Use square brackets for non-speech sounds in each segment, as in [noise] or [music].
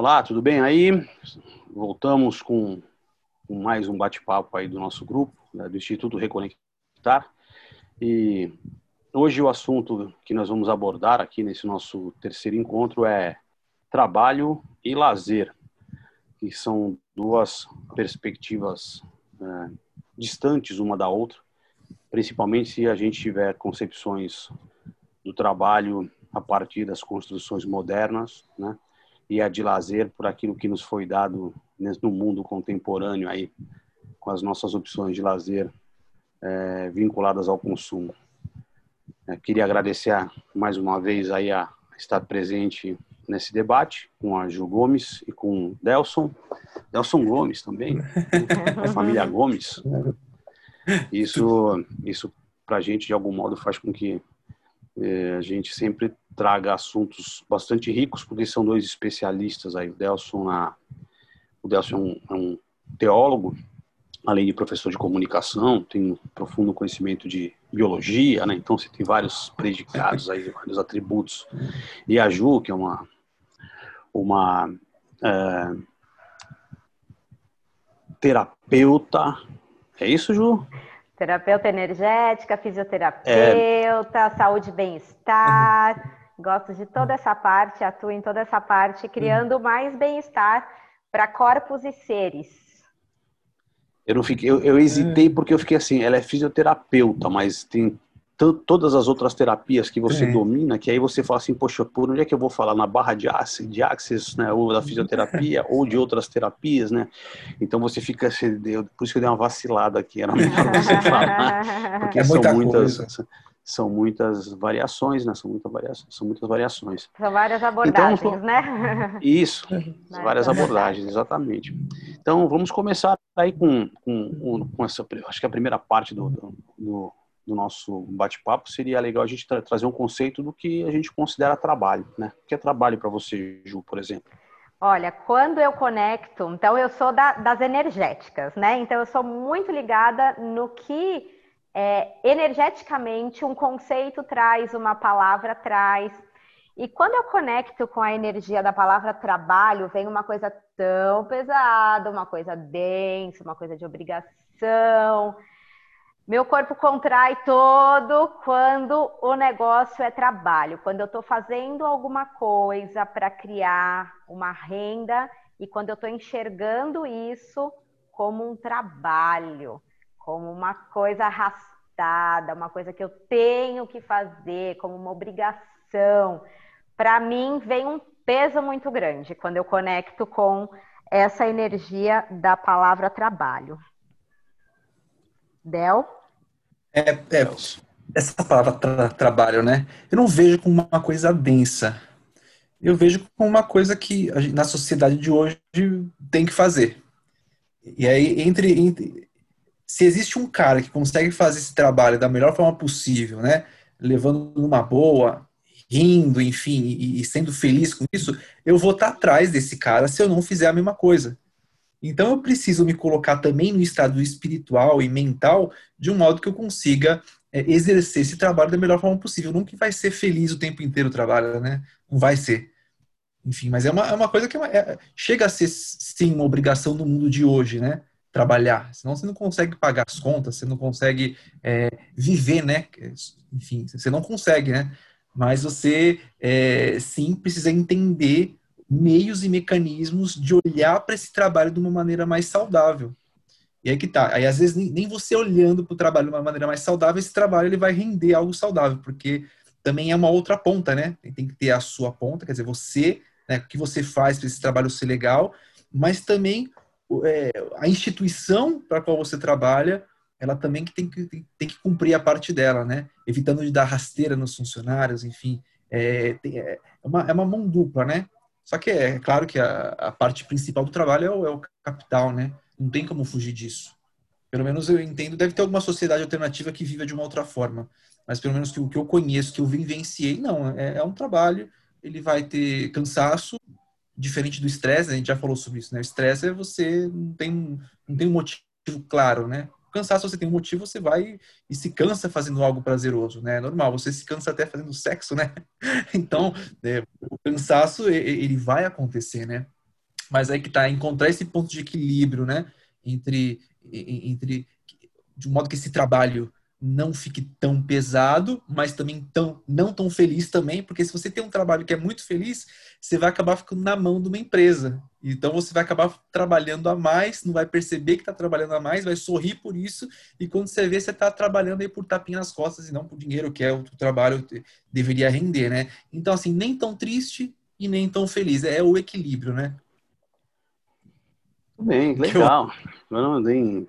Olá, tudo bem aí? Voltamos com, com mais um bate-papo aí do nosso grupo, né, do Instituto Reconectar. E hoje o assunto que nós vamos abordar aqui nesse nosso terceiro encontro é trabalho e lazer, que são duas perspectivas é, distantes uma da outra, principalmente se a gente tiver concepções do trabalho a partir das construções modernas, né? E a de lazer por aquilo que nos foi dado no mundo contemporâneo aí, com as nossas opções de lazer é, vinculadas ao consumo. É, queria agradecer a, mais uma vez aí a estar presente nesse debate com a Ju Gomes e com o Delson. Delson Gomes também, a [laughs] família Gomes. Isso, isso para a gente, de algum modo, faz com que é, a gente sempre traga assuntos bastante ricos, porque são dois especialistas aí. O Delson, na, o Delson é um, é um teólogo, além de professor de comunicação, tem um profundo conhecimento de biologia, né? Então você tem vários predicados aí, vários atributos. E a Ju, que é uma uma é, terapeuta, é isso, Ju? Terapeuta energética, fisioterapeuta, é... saúde e bem-estar. Gosto de toda essa parte, atuo em toda essa parte, criando uhum. mais bem-estar para corpos e seres. Eu não fiquei, eu, eu hesitei porque eu fiquei assim, ela é fisioterapeuta, mas tem todas as outras terapias que você é. domina, que aí você fala assim, poxa, por onde é que eu vou falar? Na barra de axis, de axis né, ou da fisioterapia, [laughs] ou de outras terapias, né? Então você fica, por isso que eu dei uma vacilada aqui, era melhor [laughs] você falar, porque é são muitas, coisa. são muitas variações, né? São muitas variações, são muitas variações. São várias abordagens, então, né? Isso, [laughs] várias abordagens, exatamente. Então vamos começar aí com, com, com essa, acho que a primeira parte do, do, do nosso bate-papo, seria legal a gente tra trazer um conceito do que a gente considera trabalho, né? O que é trabalho para você, Ju, por exemplo? Olha, quando eu conecto, então eu sou da, das energéticas, né? Então eu sou muito ligada no que é, energeticamente um conceito traz, uma palavra traz. E quando eu conecto com a energia da palavra trabalho, vem uma coisa tão pesada, uma coisa densa, uma coisa de obrigação. Meu corpo contrai todo quando o negócio é trabalho, quando eu estou fazendo alguma coisa para criar uma renda e quando eu estou enxergando isso como um trabalho, como uma coisa arrastada, uma coisa que eu tenho que fazer, como uma obrigação. Para mim, vem um peso muito grande quando eu conecto com essa energia da palavra trabalho. Del? É, é, essa palavra tra trabalho, né? Eu não vejo como uma coisa densa. Eu vejo como uma coisa que gente, na sociedade de hoje tem que fazer. E aí, entre, entre, se existe um cara que consegue fazer esse trabalho da melhor forma possível, né? Levando numa boa, rindo, enfim, e, e sendo feliz com isso, eu vou estar atrás desse cara se eu não fizer a mesma coisa. Então eu preciso me colocar também no estado espiritual e mental de um modo que eu consiga é, exercer esse trabalho da melhor forma possível. Nunca vai ser feliz o tempo inteiro o trabalho, né? Não vai ser. Enfim, mas é uma, é uma coisa que é uma, é, chega a ser, sim, uma obrigação no mundo de hoje, né? Trabalhar. Senão você não consegue pagar as contas, você não consegue é, viver, né? Enfim, você não consegue, né? Mas você, é, sim, precisa entender meios e mecanismos de olhar para esse trabalho de uma maneira mais saudável. E aí que tá. Aí às vezes nem, você olhando para o trabalho de uma maneira mais saudável, esse trabalho ele vai render algo saudável, porque também é uma outra ponta, né? Tem que ter a sua ponta, quer dizer, você, né, o que você faz para esse trabalho ser legal, mas também é, a instituição para qual você trabalha, ela também tem que, tem, que cumprir a parte dela, né? Evitando de dar rasteira nos funcionários, enfim. É, tem, é, uma, é uma mão dupla, né? Só que é claro que a, a parte principal do trabalho é o, é o, capital, né? Não tem como fugir disso. Pelo menos eu entendo, deve ter alguma sociedade alternativa que viva de uma outra forma. Mas pelo menos que o que eu conheço, que eu vivenciei, não. É, é um trabalho, ele vai ter cansaço, diferente do estresse, a gente já falou sobre isso, né? O estresse é você não tem, não tem um motivo claro, né? Cansaço, você tem um motivo, você vai e se cansa fazendo algo prazeroso, né? É normal, você se cansa até fazendo sexo, né? [laughs] Então, é, o cansaço, ele vai acontecer, né? Mas aí que tá, encontrar esse ponto de equilíbrio, né? Entre, entre de um modo que esse trabalho não fique tão pesado, mas também tão, não tão feliz também, porque se você tem um trabalho que é muito feliz, você vai acabar ficando na mão de uma empresa. Então você vai acabar trabalhando a mais, não vai perceber que está trabalhando a mais, vai sorrir por isso, e quando você vê, você está trabalhando aí por tapinha nas costas e não por dinheiro, que é o trabalho deveria render, né? Então, assim, nem tão triste e nem tão feliz. É o equilíbrio, né? Bem, legal. Eu não, nem,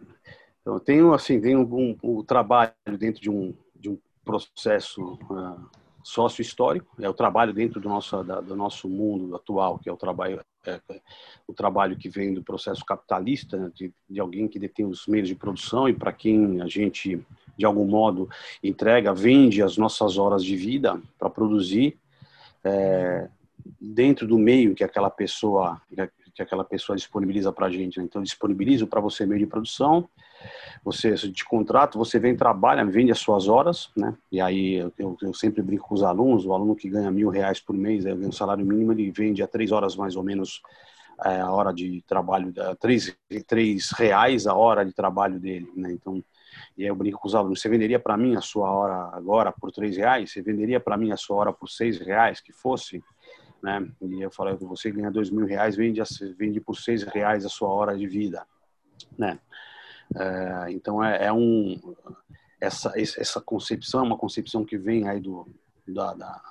então, eu tenho assim, tenho um, um, um trabalho dentro de um, de um processo uh, sócio-histórico, é o trabalho dentro do nosso, da, do nosso mundo atual, que é o trabalho, é, o trabalho que vem do processo capitalista, né, de, de alguém que detém os meios de produção e para quem a gente, de algum modo, entrega, vende as nossas horas de vida para produzir é, dentro do meio que aquela pessoa que aquela pessoa disponibiliza para a gente. Né? Então, disponibilizo para você meio de produção, você de contrato, você vem, trabalha, vende as suas horas, né? E aí eu, eu sempre brinco com os alunos, o aluno que ganha mil reais por mês, ganha um salário mínimo, ele vende a três horas mais ou menos é, a hora de trabalho, três, três reais a hora de trabalho dele, né? Então, e aí eu brinco com os alunos, você venderia para mim a sua hora agora por três reais? Você venderia para mim a sua hora por seis reais, que fosse? Né? E eu falei, você ganha dois mil reais, vende, vende por seis reais a sua hora de vida, né? É, então é, é, um essa essa concepção é uma concepção que vem aí do da, da,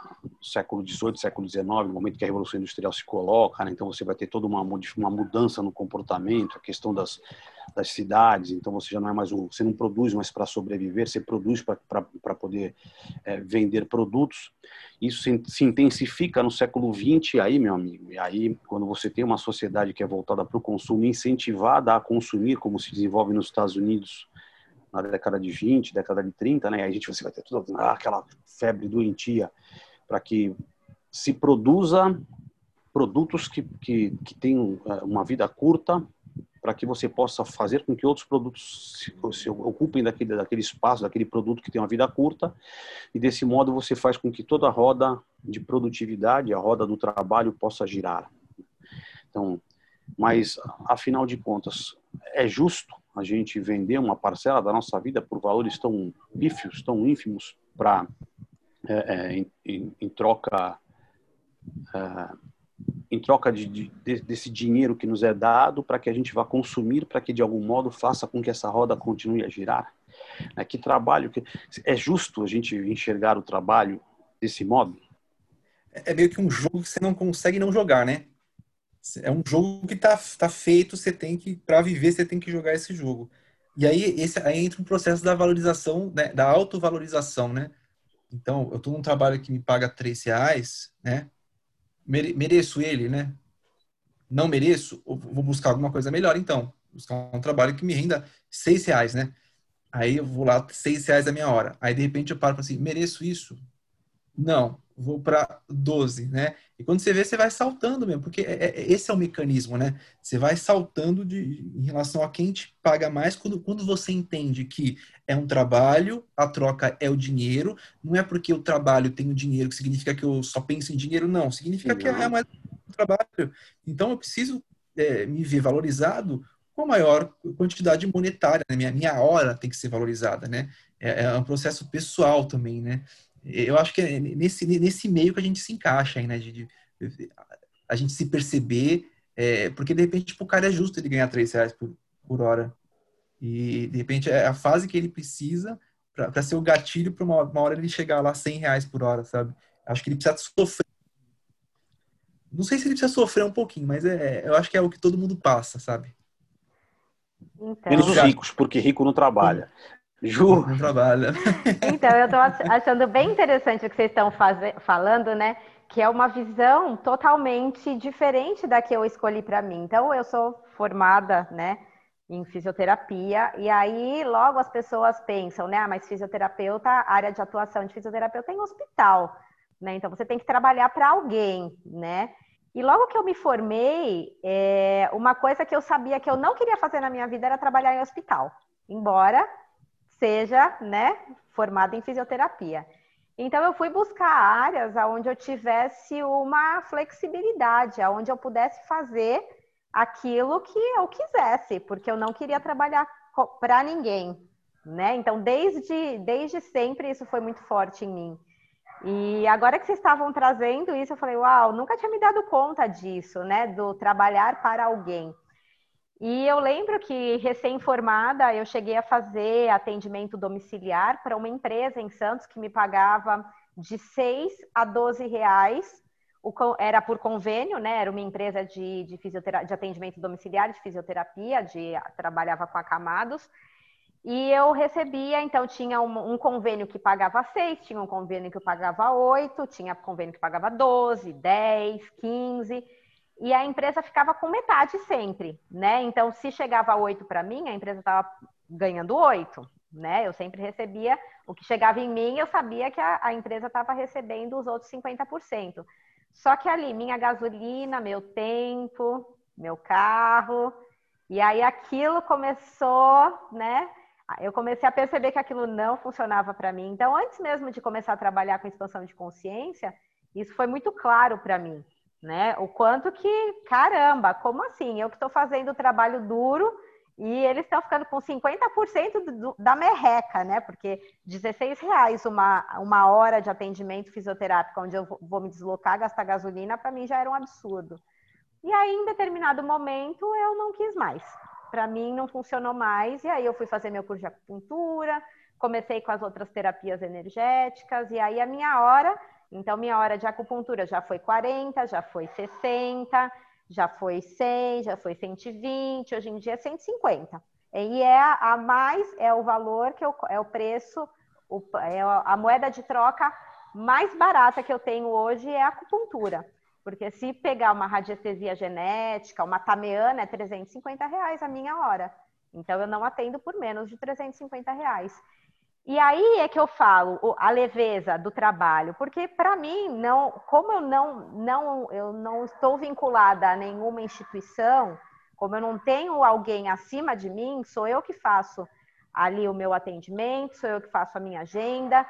século XVIII, século XIX, no momento que a Revolução Industrial se coloca, né? então você vai ter toda uma, uma mudança no comportamento, a questão das, das cidades, então você já não é mais um, você não produz mais para sobreviver, você produz para poder é, vender produtos. Isso se, se, intensifica no século XX aí, meu amigo, e aí quando você tem uma sociedade que é voltada para o consumo, incentivada a consumir, como se desenvolve nos Estados Unidos, na década de 20, década de 30, né? A gente você vai ter toda ah, aquela febre doentia para que se produza produtos que, que, que é, uma vida curta para que você possa fazer com que outros produtos se, se, ocupem daquele, daquele espaço, daquele produto que tem uma vida curta, e desse modo você faz com que toda a roda de produtividade, a roda do trabalho possa girar. Então, mas afinal de contas, é justo a gente vender uma parcela da nossa vida por valores tão pífios, tão ínfimos, para é, é, em, em, em, troca é, em troca de, de, desse dinheiro que nos é dado para que a gente vá consumir, para que de algum modo faça com que essa roda continue a girar. É, que trabalho que é justo a gente enxergar o trabalho desse modo? É meio que um jogo que você não consegue não jogar, né? É um jogo que tá, tá feito, você tem que, para viver, você tem que jogar esse jogo. E aí, esse, aí entra um processo da valorização, né, da autovalorização, né? Então, eu tô num trabalho que me paga três reais, né? Mere, mereço ele, né? Não mereço, vou buscar alguma coisa melhor, então. Buscar um trabalho que me renda seis reais, né? Aí eu vou lá, seis reais a minha hora. Aí, de repente, eu paro e assim, mereço isso? Não vou para 12, né? E quando você vê, você vai saltando mesmo, porque é, é, esse é o mecanismo, né? Você vai saltando de, em relação a quem te paga mais quando, quando você entende que é um trabalho, a troca é o dinheiro, não é porque o trabalho tem o dinheiro que significa que eu só penso em dinheiro, não. Significa que é mais um trabalho. Então eu preciso é, me ver valorizado com a maior quantidade monetária, né? minha, minha hora tem que ser valorizada, né? É, é um processo pessoal também, né? Eu acho que é nesse, nesse meio que a gente se encaixa aí, né? De, de a gente se perceber, é, porque de repente tipo, o cara é justo ele ganhar três reais por, por hora. E de repente é a fase que ele precisa para ser o gatilho para uma, uma, hora ele chegar lá 100 reais por hora, sabe? Acho que ele precisa sofrer. Não sei se ele precisa sofrer um pouquinho, mas é, eu acho que é o que todo mundo passa, sabe? Então... Menos os ricos, porque rico não trabalha. Ju. Não trabalha. Então, eu estou achando bem interessante o que vocês estão falando, né? Que é uma visão totalmente diferente da que eu escolhi para mim. Então, eu sou formada, né? Em fisioterapia, e aí logo as pessoas pensam, né? Ah, mas fisioterapeuta, área de atuação de fisioterapeuta em hospital, né? Então você tem que trabalhar para alguém, né? E logo que eu me formei, é, uma coisa que eu sabia que eu não queria fazer na minha vida era trabalhar em hospital. Embora seja, né, formada em fisioterapia. Então eu fui buscar áreas onde eu tivesse uma flexibilidade, onde eu pudesse fazer aquilo que eu quisesse, porque eu não queria trabalhar para ninguém, né? Então, desde, desde sempre, isso foi muito forte em mim. E agora que vocês estavam trazendo isso, eu falei, uau, nunca tinha me dado conta disso, né? Do trabalhar para alguém. E eu lembro que, recém-formada, eu cheguei a fazer atendimento domiciliar para uma empresa em Santos que me pagava de 6 a 12 reais. era por convênio, né? Era uma empresa de, de, de atendimento domiciliar, de fisioterapia, de, trabalhava com acamados. E eu recebia, então tinha um, um, convênio que pagava seis, tinha um convênio que pagava oito, tinha convênio que pagava 12, 10, 15, e a empresa ficava com metade sempre, né? Então, se chegava oito para mim, a empresa estava ganhando oito, né? Eu sempre recebia o que chegava em mim, eu sabia que a, a empresa estava recebendo os outros 50%. Só que ali, minha gasolina, meu tempo, meu carro, e aí aquilo começou, né? eu comecei a perceber que aquilo não funcionava para mim. Então, antes mesmo de começar a trabalhar com expansão de consciência, isso foi muito claro para mim, né? O quanto que, caramba, como assim? Eu que estou fazendo o trabalho duro e eles estão ficando com 50% do, da merreca, né? Porque 16 reais uma, uma hora de atendimento fisioterápico, onde eu vou me deslocar, gastar gasolina, para mim já era um absurdo. E aí, em determinado momento, eu não quis mais para mim não funcionou mais. E aí eu fui fazer meu curso de acupuntura, comecei com as outras terapias energéticas, e aí a minha hora, então minha hora de acupuntura já foi 40, já foi 60, já foi 100, já foi 120, hoje em dia é 150. E é a, mais, é o valor que eu, é o preço, o, é a moeda de troca mais barata que eu tenho hoje é a acupuntura. Porque se pegar uma radiestesia genética, uma tameana, é 350 reais a minha hora. Então, eu não atendo por menos de 350 reais. E aí é que eu falo a leveza do trabalho, porque para mim não, como eu não, não, eu não estou vinculada a nenhuma instituição, como eu não tenho alguém acima de mim, sou eu que faço ali o meu atendimento, sou eu que faço a minha agenda.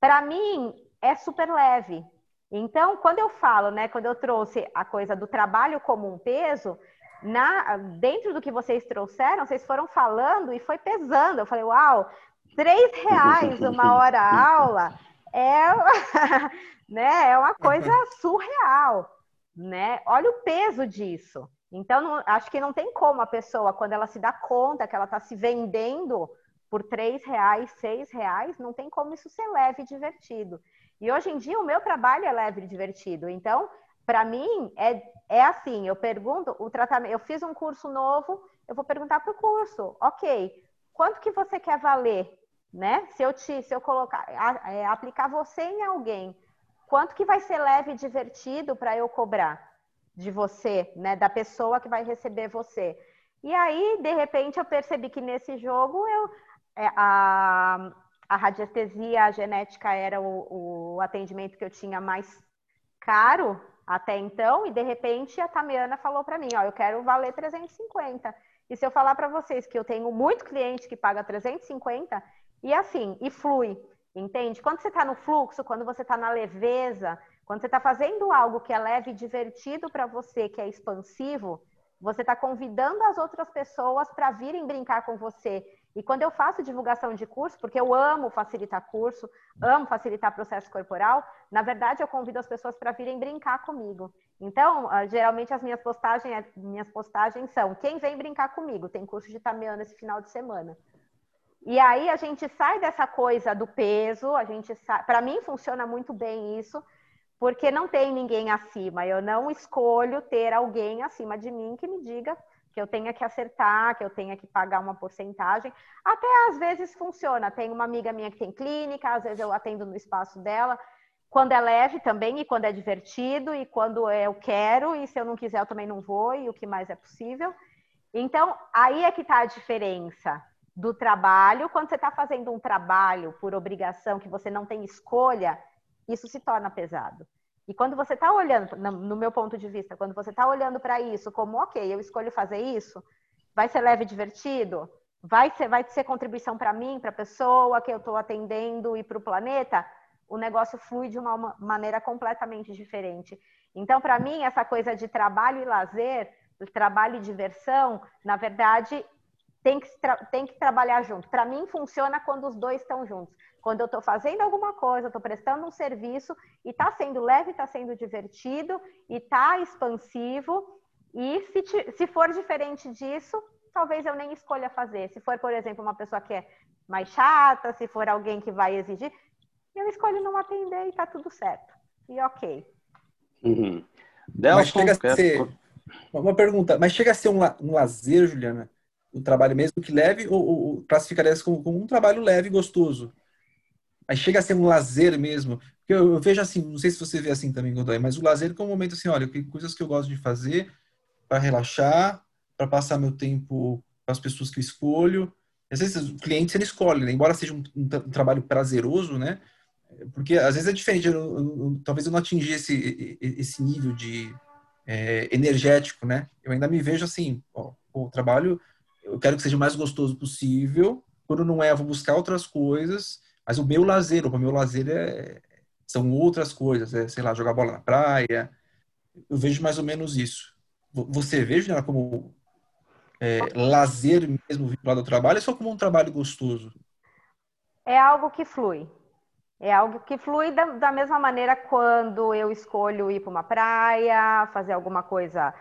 Para mim é super leve, então, quando eu falo, né, quando eu trouxe a coisa do trabalho como um peso, na, dentro do que vocês trouxeram, vocês foram falando e foi pesando. Eu falei, uau, três [laughs] reais uma hora aula é, [laughs] né, é uma coisa [laughs] surreal, né? Olha o peso disso. Então, não, acho que não tem como a pessoa, quando ela se dá conta que ela está se vendendo por três reais, seis reais, não tem como isso ser leve e divertido. E hoje em dia o meu trabalho é leve e divertido. Então, para mim, é, é assim, eu pergunto, o tratamento, eu fiz um curso novo, eu vou perguntar para o curso, ok, quanto que você quer valer? Né? Se eu te, se eu colocar, é, aplicar você em alguém, quanto que vai ser leve e divertido para eu cobrar de você, né? Da pessoa que vai receber você. E aí, de repente, eu percebi que nesse jogo eu, é, a, a radiestesia genética era o, o atendimento que eu tinha mais caro até então, e de repente a Tamiana falou para mim, ó, eu quero valer 350. E se eu falar para vocês que eu tenho muito cliente que paga 350, e assim, e flui, entende? Quando você está no fluxo, quando você está na leveza, quando você está fazendo algo que é leve e divertido para você, que é expansivo, você está convidando as outras pessoas para virem brincar com você. E quando eu faço divulgação de curso, porque eu amo facilitar curso, amo facilitar processo corporal, na verdade eu convido as pessoas para virem brincar comigo. Então, ah, geralmente as minhas postagens, minhas postagens são quem vem brincar comigo, tem curso de Tamiana esse final de semana. E aí a gente sai dessa coisa do peso, a gente para mim funciona muito bem isso, porque não tem ninguém acima. Eu não escolho ter alguém acima de mim que me diga que eu tenha que acertar, que eu tenha que pagar uma porcentagem. Até às vezes funciona. Tem uma amiga minha que tem clínica, às vezes eu atendo no espaço dela. Quando é leve também, e quando é divertido, e quando eu quero, e se eu não quiser, eu também não vou, e o que mais é possível. Então, aí é que está a diferença do trabalho. Quando você está fazendo um trabalho por obrigação, que você não tem escolha, isso se torna pesado. E quando você está olhando, no meu ponto de vista, quando você está olhando para isso como, ok, eu escolho fazer isso, vai ser leve e divertido? Vai ser, vai ser contribuição para mim, para a pessoa que eu estou atendendo e para o planeta? O negócio flui de uma maneira completamente diferente. Então, para mim, essa coisa de trabalho e lazer trabalho e diversão, na verdade, tem que, tem que trabalhar junto. Para mim, funciona quando os dois estão juntos. Quando eu estou fazendo alguma coisa, estou prestando um serviço e está sendo leve, está sendo divertido e está expansivo. E se, se for diferente disso, talvez eu nem escolha fazer. Se for, por exemplo, uma pessoa que é mais chata, se for alguém que vai exigir, eu escolho não atender e está tudo certo. E ok. Uhum. Delson, mas chega a ser, uma pergunta, mas chega a ser um, um lazer, Juliana? O trabalho mesmo que leve ou, ou como, como um trabalho leve e gostoso? Aí chega a ser um lazer mesmo. Eu, eu, vejo assim, não sei se você vê assim também, Godoy, mas o lazer é um momento assim, olha, coisas que eu gosto de fazer para relaxar, para passar meu tempo com as pessoas que eu escolho. Às vezes o cliente ele escolhe, né? embora seja um, um, um, trabalho prazeroso, né? Porque às vezes é diferente. Eu, eu, talvez eu não atingi esse, esse nível de é, energético, né? Eu ainda me vejo assim, ó, o trabalho, eu quero que seja o mais gostoso possível. Quando não é, eu vou buscar outras coisas mas o meu lazer, o meu lazer é, são outras coisas, é, sei lá, jogar bola na praia. Eu vejo mais ou menos isso. Você vê, ela como é, lazer mesmo vinculado ao trabalho, ou só como um trabalho gostoso? É algo que flui. É algo que flui da, da mesma maneira quando eu escolho ir para uma praia, fazer alguma coisa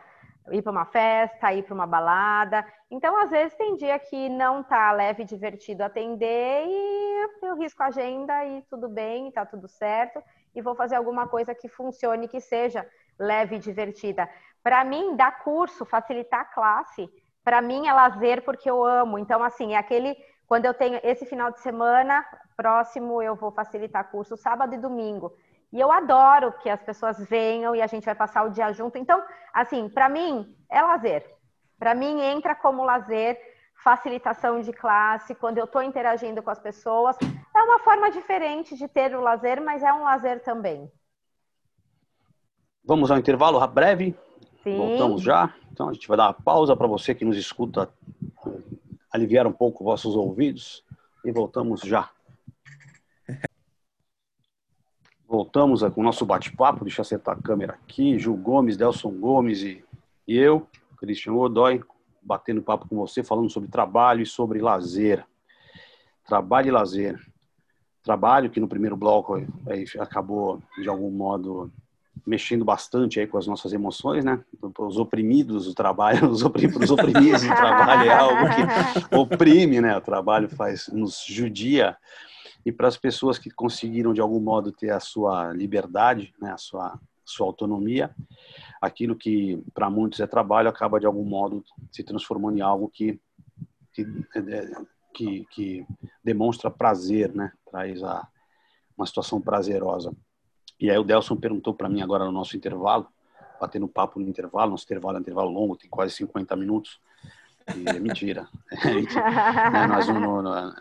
ir para uma festa, ir para uma balada. Então, às vezes, tem dia que não tá leve e divertido atender e eu risco a agenda e tudo bem, tá tudo certo. E vou fazer alguma coisa que funcione, que seja leve e divertida. Para mim, dar curso, facilitar a classe, para mim é lazer porque eu amo. Então, assim, é aquele. Quando eu tenho esse final de semana, próximo eu vou facilitar curso sábado e domingo. E eu adoro que as pessoas venham e a gente vai passar o dia junto. Então, assim, para mim é lazer. Para mim entra como lazer, facilitação de classe, quando eu estou interagindo com as pessoas. É uma forma diferente de ter o lazer, mas é um lazer também. Vamos ao intervalo breve. Sim. Voltamos já. Então a gente vai dar uma pausa para você que nos escuta aliviar um pouco vossos ouvidos e voltamos já. Voltamos com o nosso bate-papo. Deixa eu acertar a câmera aqui. Ju Gomes, Delson Gomes e, e eu, Christian Godoy, batendo papo com você, falando sobre trabalho e sobre lazer. Trabalho e lazer. Trabalho que no primeiro bloco aí, acabou, de algum modo, mexendo bastante aí com as nossas emoções, né? Os oprimidos, o trabalho, [laughs] os oprimidos, oprimidos, o trabalho é algo que [laughs] oprime, né? O trabalho faz, nos judia e para as pessoas que conseguiram de algum modo ter a sua liberdade, né, a sua sua autonomia, aquilo que para muitos é trabalho acaba de algum modo se transformando em algo que que, que, que demonstra prazer, né, traz a uma situação prazerosa. E aí o Delson perguntou para mim agora no nosso intervalo, batendo papo no intervalo, nosso intervalo é um intervalo longo, tem quase 50 minutos. E é mentira. [laughs] É mentira. né? Nós, no, no, no,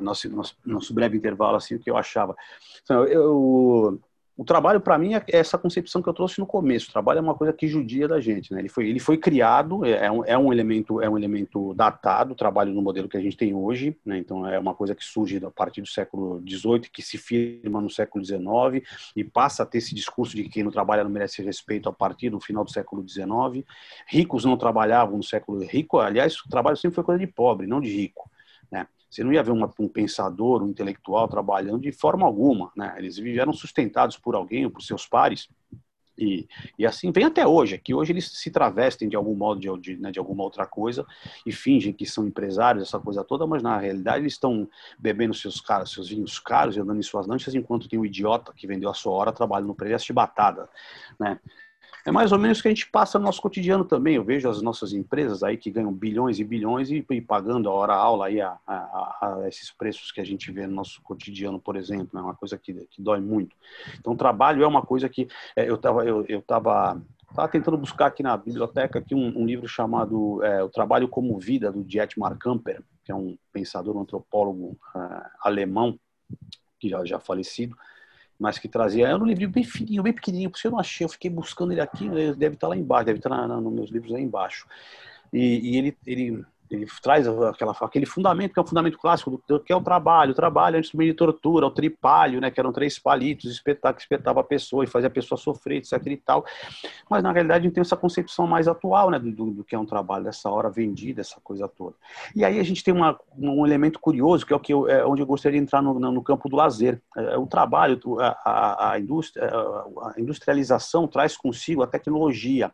nosso, nosso, nosso breve intervalo, assim, o que eu achava. Então, eu, o trabalho para mim é essa concepção que eu trouxe no começo. O trabalho é uma coisa que judia da gente, né? Ele foi, ele foi criado, é, é um, é um elemento, é um elemento datado, o trabalho no modelo que a gente tem hoje, né? Então é uma coisa que surge a partir do século XVIII, que se firma no século XIX e passa a ter esse discurso de que quem não trabalha não merece respeito a partir do final do século XIX. Ricos não trabalhavam no século rico, aliás, o trabalho sempre foi coisa de pobre, não de rico, né? Você não ia ver uma, um pensador, um intelectual trabalhando de forma alguma, né? Eles eram sustentados por alguém ou por seus pares. E, e assim vem até hoje, é que hoje eles se travestem de algum modo de, de, né, de alguma outra coisa e fingem que são empresários, essa coisa toda, mas na realidade eles estão bebendo seus caros, seus vinhos caros e andando em suas lanchas, enquanto tem um idiota que vendeu a sua hora trabalhando no preço de batata, né? É mais ou menos o que a gente passa no nosso cotidiano também. Eu vejo as nossas empresas aí que ganham bilhões e bilhões e, e pagando a hora aula aí a, a, a, esses preços que a gente vê no nosso cotidiano, por exemplo, é né? uma coisa que, que dói muito. Então, trabalho é uma coisa que é, eu estava eu, eu tava, tava tentando buscar aqui na biblioteca aqui um, um livro chamado é, O Trabalho como Vida, do Dietmar Kamper, que é um pensador, um antropólogo uh, alemão, que já, já falecido, mas que trazia. Era um livro bem fininho, bem pequenininho, porque eu não achei. Eu fiquei buscando ele aqui, ele deve estar lá embaixo, deve estar nos meus livros lá embaixo. E, e ele, ele, ele traz aquela, aquele fundamento que é o fundamento clássico do, que é o trabalho, o trabalho antes do meio de tortura, o tripalho, né, que eram três palitos, espetar, que espetava a pessoa e fazia a pessoa sofrer, etc e tal. Mas na realidade a gente tem essa concepção mais atual, né, do, do que é um trabalho dessa hora vendida, essa coisa toda. E aí a gente tem uma, um elemento curioso que é o que eu, é onde eu gostaria de entrar no, no campo do lazer. É, o trabalho, a, a, a, indústria, a industrialização traz consigo a tecnologia.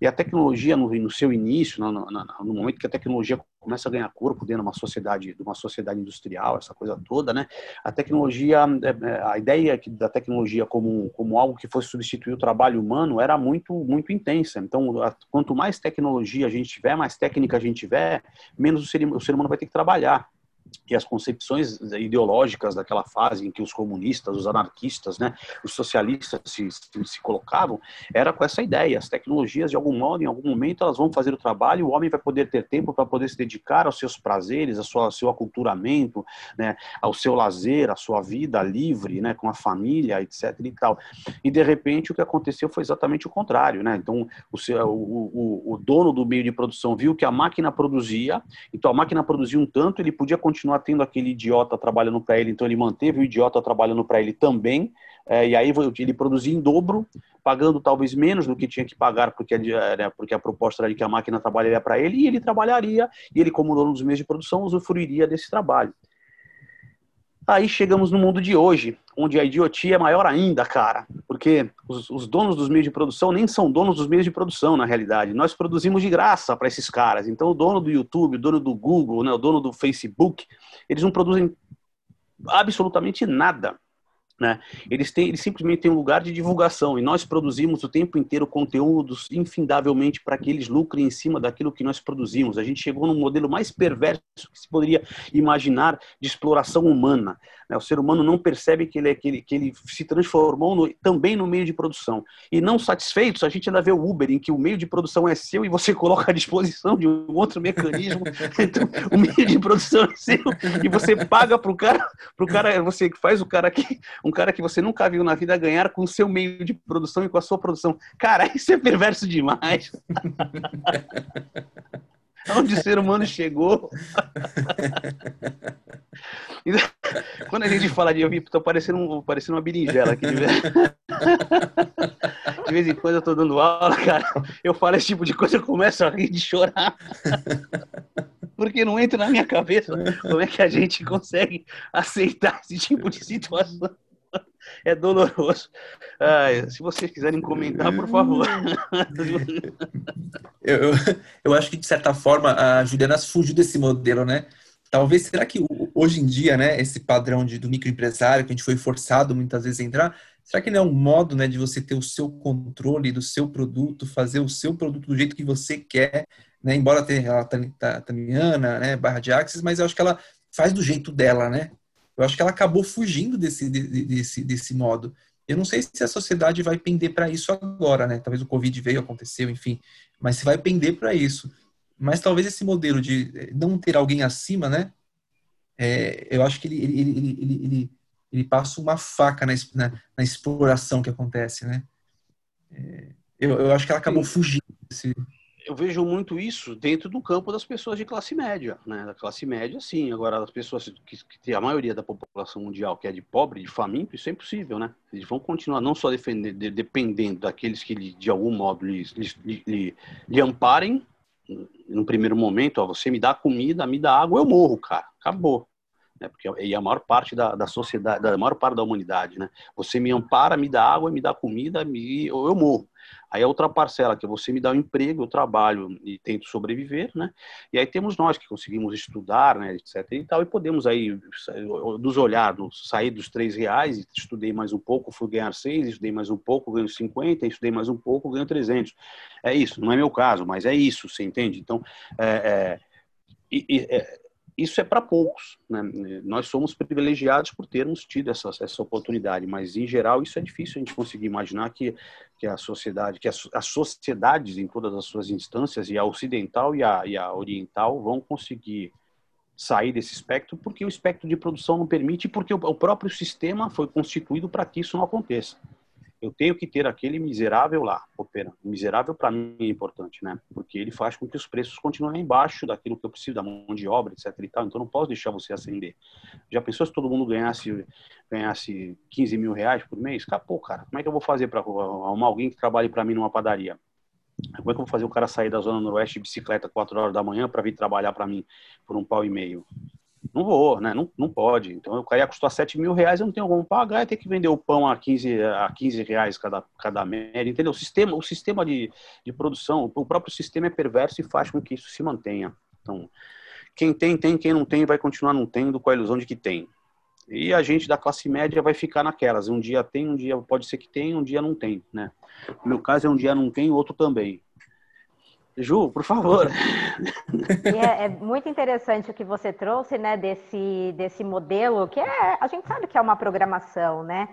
E a tecnologia, no, no seu início, no, no, no, momento que a tecnologia começa a ganhar corpo dentro de uma sociedade, de uma sociedade industrial, essa coisa toda, né? A tecnologia, é, é, a ideia da tecnologia como, como algo que fosse substituir o trabalho humano era muito, muito intensa. Então, quanto mais tecnologia a gente tiver, mais técnica a gente tiver, menos o ser, o ser humano vai ter que trabalhar e as concepções ideológicas daquela fase em que os comunistas, os anarquistas, né, os socialistas se, se, se, colocavam, era com essa ideia. As tecnologias, de algum modo, em algum momento, elas vão fazer o trabalho, o homem vai poder ter tempo para poder se dedicar aos seus prazeres, ao seu, ao seu aculturamento, né, ao seu lazer, à sua vida livre, né, com a família, etc. e tal. E, de repente, o que aconteceu foi exatamente o contrário. Né? Então, o, seu, o, o, o dono do meio de produção viu que a máquina produzia, então a máquina produzia um tanto, ele podia continuar tendo aquele idiota trabalhando para ele, então ele manteve o idiota trabalhando para ele também, é, e aí ele produzia em dobro, pagando talvez menos do que tinha que pagar, porque, né, porque a proposta era de que a máquina trabalharia para ele, e ele trabalharia, e ele, como dono dos meios de produção, usufruiria desse trabalho. Aí chegamos no mundo de hoje, onde a idiotia é maior ainda, cara, porque os, os, donos dos meios de produção nem são donos dos meios de produção, na realidade. Nós produzimos de graça para esses caras. Então, o dono do YouTube, o dono do Google, né, o dono do Facebook, eles não produzem absolutamente nada. Né? Eles, têm, eles simplesmente têm um lugar de divulgação e nós produzimos o tempo inteiro conteúdos infindavelmente para que eles lucrem em cima daquilo que nós produzimos. A gente chegou no modelo mais perverso que se poderia imaginar de exploração humana. Né? O ser humano não percebe que ele, é, que ele, que ele se transformou no, também no meio de produção. E não satisfeitos, a gente ainda vê o Uber, em que o meio de produção é seu e você [laughs] coloca à disposição de um outro mecanismo. [laughs] então, o meio de produção é seu e você paga para o cara, pro cara, você faz o cara aqui, um cara que você nunca viu na vida ganhar com o seu meio de produção e com a sua produção. Cara, [laughs] isso é perverso demais. [laughs] Onde o ser humano chegou. [laughs] Quando a gente fala de eu tô parecendo, um, parecendo uma berinjela aqui. De vez... de vez em quando eu tô dando aula, cara, eu falo esse tipo de coisa, eu começo a rir de chorar. Porque não entra na minha cabeça como é que a gente consegue aceitar esse tipo de situação. É doloroso. Ah, se vocês quiserem comentar, por favor. [laughs] eu, eu, eu acho que, de certa forma, a Juliana fugiu desse modelo, né? Talvez, será que hoje em dia, né, esse padrão de, do microempresário, que a gente foi forçado muitas vezes a entrar, será que não é um modo, né, de você ter o seu controle do seu produto, fazer o seu produto do jeito que você quer, né, embora tenha a Tamiana, né, barra de Axis, mas eu acho que ela faz do jeito dela, né? Eu acho que ela acabou fugindo desse, desse, desse modo. Eu não sei se a sociedade vai pender para isso agora, né? Talvez o Covid veio, aconteceu, enfim, mas se vai pender para isso. Mas talvez esse modelo de eh, não ter alguém acima, né? É, eu acho que ele, ele, ele, ele, ele, ele passa uma faca na, na, na, exploração que acontece, né? É, eu, eu acho que ela acabou fugindo desse, eu vejo muito isso dentro do campo das pessoas de classe média, né? Da classe média, sim. Agora, as pessoas que, que a maioria da população mundial que é de pobre, de faminto, isso é impossível, né? Eles vão continuar não só defender, de, dependendo daqueles que, de algum modo, lhe, lhe, lhe, lhe amparem, no primeiro momento, ó, você me dá comida, me dá água, eu morro, cara. Acabou. Né? Porque é a maior parte da, da sociedade, da maior parte da humanidade, né? Você me ampara, me dá água, me dá comida, me, ou eu morro. Aí a outra parcela, que você me dá um emprego, eu trabalho e tento sobreviver, né? E aí temos nós que conseguimos estudar, né, etc e tal, e podemos aí, dos olhados, sair dos três reais, estudei mais um pouco, fui ganhar seis, estudei mais um pouco, ganho 50, estudei mais um pouco, ganho 300. É isso, não é meu caso, mas é isso, você entende? Então, é, é, é isso é para poucos. Né? Nós somos privilegiados por termos tido essa, essa oportunidade, mas em geral isso é difícil a gente conseguir imaginar que, que a sociedade, que as, sociedades em todas as suas instâncias, e a ocidental e a, e a oriental, vão conseguir sair desse espectro, porque o espectro de produção não permite, porque o, o próprio sistema foi constituído para que isso não aconteça. Eu tenho que ter aquele miserável lá, operando. Miserável para mim é importante, né? Porque ele faz com que os preços continuem embaixo daquilo que eu preciso, da mão de obra, etc. E tal. Então não posso deixar você acender. Já pensou se todo mundo ganhasse, ganhasse 15 mil reais por mês? Capô, cara. Como é que eu vou fazer para arrumar alguém que trabalhe para mim numa padaria? Como é que eu vou fazer o cara sair da zona noroeste de bicicleta 4 horas da manhã para vir trabalhar para mim por um pau e meio? Não vou, né? Não, não pode. Então o cara ia custar 7 mil reais, eu não tenho como pagar, ia ter que vender o pão a 15, a 15 reais cada, cada média, entendeu? O sistema, o sistema de, de produção, o próprio sistema é perverso e faz com que isso se mantenha. Então, quem tem, tem, quem não tem, vai continuar não tendo com a ilusão de que tem. E a gente da classe média vai ficar naquelas. Um dia tem, um dia pode ser que tem, um dia não tem, né? No meu caso é um dia não tem, outro também. Ju, por favor. É, é, muito interessante o que você trouxe, né, desse, desse modelo, que é, a gente sabe que é uma programação, né?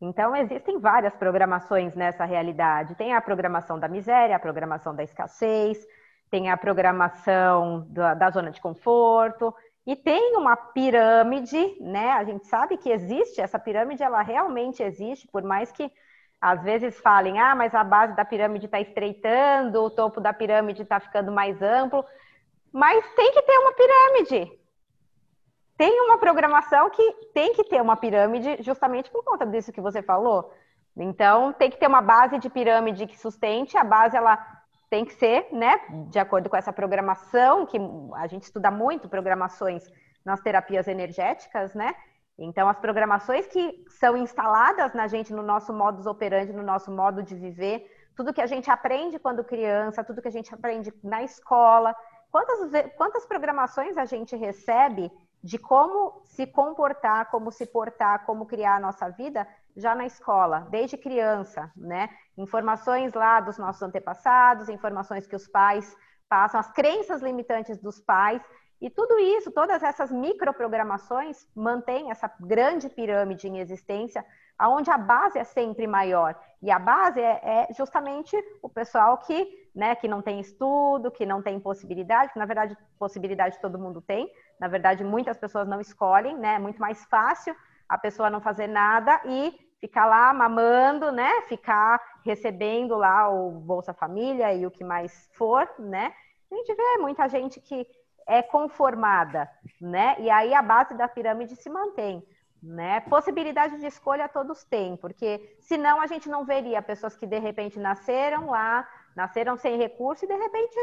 Então, existem várias programações nessa realidade. Tem a programação da miséria, a programação da escassez, tem a programação da, da zona de conforto, e tem uma pirâmide, né? A gente sabe que existe, essa pirâmide, ela realmente existe, por mais que às vezes falem, ah, mas a base da pirâmide está estreitando, o topo da pirâmide está ficando mais amplo, mas tem que ter uma pirâmide. Tem uma programação que tem que ter uma pirâmide justamente por conta disso que você falou. Então, tem que ter uma base de pirâmide que sustente, a base ela tem que ser, né, de acordo com essa programação, que a gente estuda muito programações nas terapias energéticas, né? Então, as programações que são instaladas na gente, no nosso modus operandi, no nosso modo de viver, tudo que a gente aprende quando criança, tudo que a gente aprende na escola, quantas, quantas programações a gente recebe de como se comportar, como se portar, como criar a nossa vida já na escola, desde criança, né? Informações lá dos nossos antepassados, informações que os pais passam, as crenças limitantes dos pais e tudo isso, todas essas microprogramações mantêm essa grande pirâmide em existência, onde a base é sempre maior. E a base é, é justamente o pessoal que, né, que não tem estudo, que não tem possibilidade, que na verdade possibilidade todo mundo tem. Na verdade, muitas pessoas não escolhem, né? É muito mais fácil a pessoa não fazer nada e ficar lá mamando, né? Ficar recebendo lá o Bolsa Família e o que mais for, né? A gente vê muita gente que é conformada, né? E aí a base da pirâmide se mantém, né? Possibilidade de escolha todos têm, porque senão a gente não veria pessoas que de repente nasceram lá, nasceram sem recurso e de repente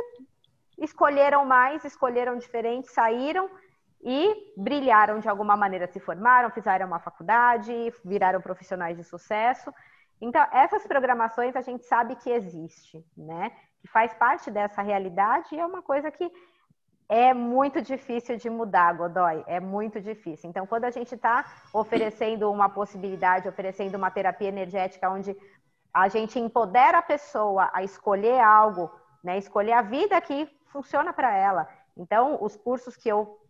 escolheram mais, escolheram diferente, saíram e brilharam de alguma maneira, se formaram, fizeram uma faculdade, viraram profissionais de sucesso. Então, essas programações a gente sabe que existe, né? Que faz parte dessa realidade e é uma coisa que é muito difícil de mudar, Godoy, é muito difícil. Então, quando a gente está oferecendo uma possibilidade, oferecendo uma terapia energética onde a gente empodera a pessoa a escolher algo, né, escolher a vida que funciona para ela. Então, os cursos que eu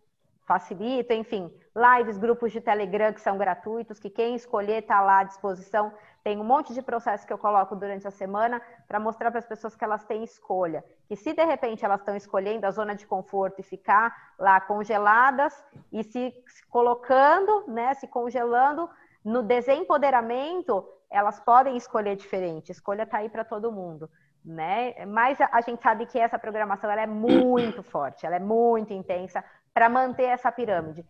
facilito, enfim, lives, grupos de Telegram que são gratuitos, que quem escolher está lá à disposição tem um monte de processos que eu coloco durante a semana para mostrar para as pessoas que elas têm escolha. Que se de repente elas estão escolhendo a zona de conforto e ficar lá congeladas e se colocando, né, se congelando no desempoderamento, elas podem escolher diferente. Escolha está aí para todo mundo. Né? Mas a gente sabe que essa programação ela é muito forte, ela é muito intensa para manter essa pirâmide.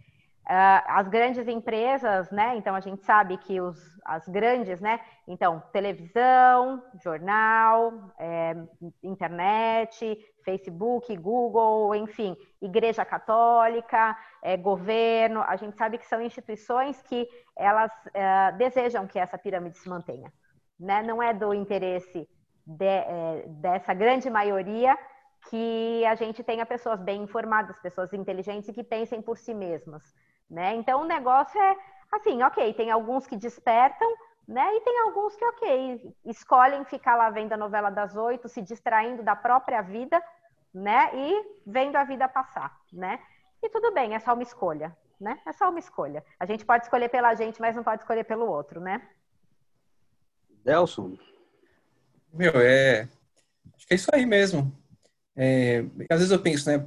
Uh, as grandes empresas, né? Então a gente sabe que os, as grandes, né? Então, televisão, jornal, é, internet, Facebook, Google, enfim, Igreja Católica, é, governo, a gente sabe que são instituições que elas é, desejam que essa pirâmide se mantenha. Né? Não é do interesse de, é, dessa grande maioria que a gente tenha pessoas bem informadas, pessoas inteligentes e que pensem por si mesmas né? Então o negócio é assim, ok, tem alguns que despertam, né? E tem alguns que, ok, escolhem ficar lá vendo a novela das oito, se distraindo da própria vida, né? E vendo a vida passar, né? E tudo bem, é só uma escolha, né? É só uma escolha. A gente pode escolher pela gente, mas não pode escolher pelo outro, né? Delson. Meu, é. Acho que é isso aí mesmo. É... Às vezes eu penso, né?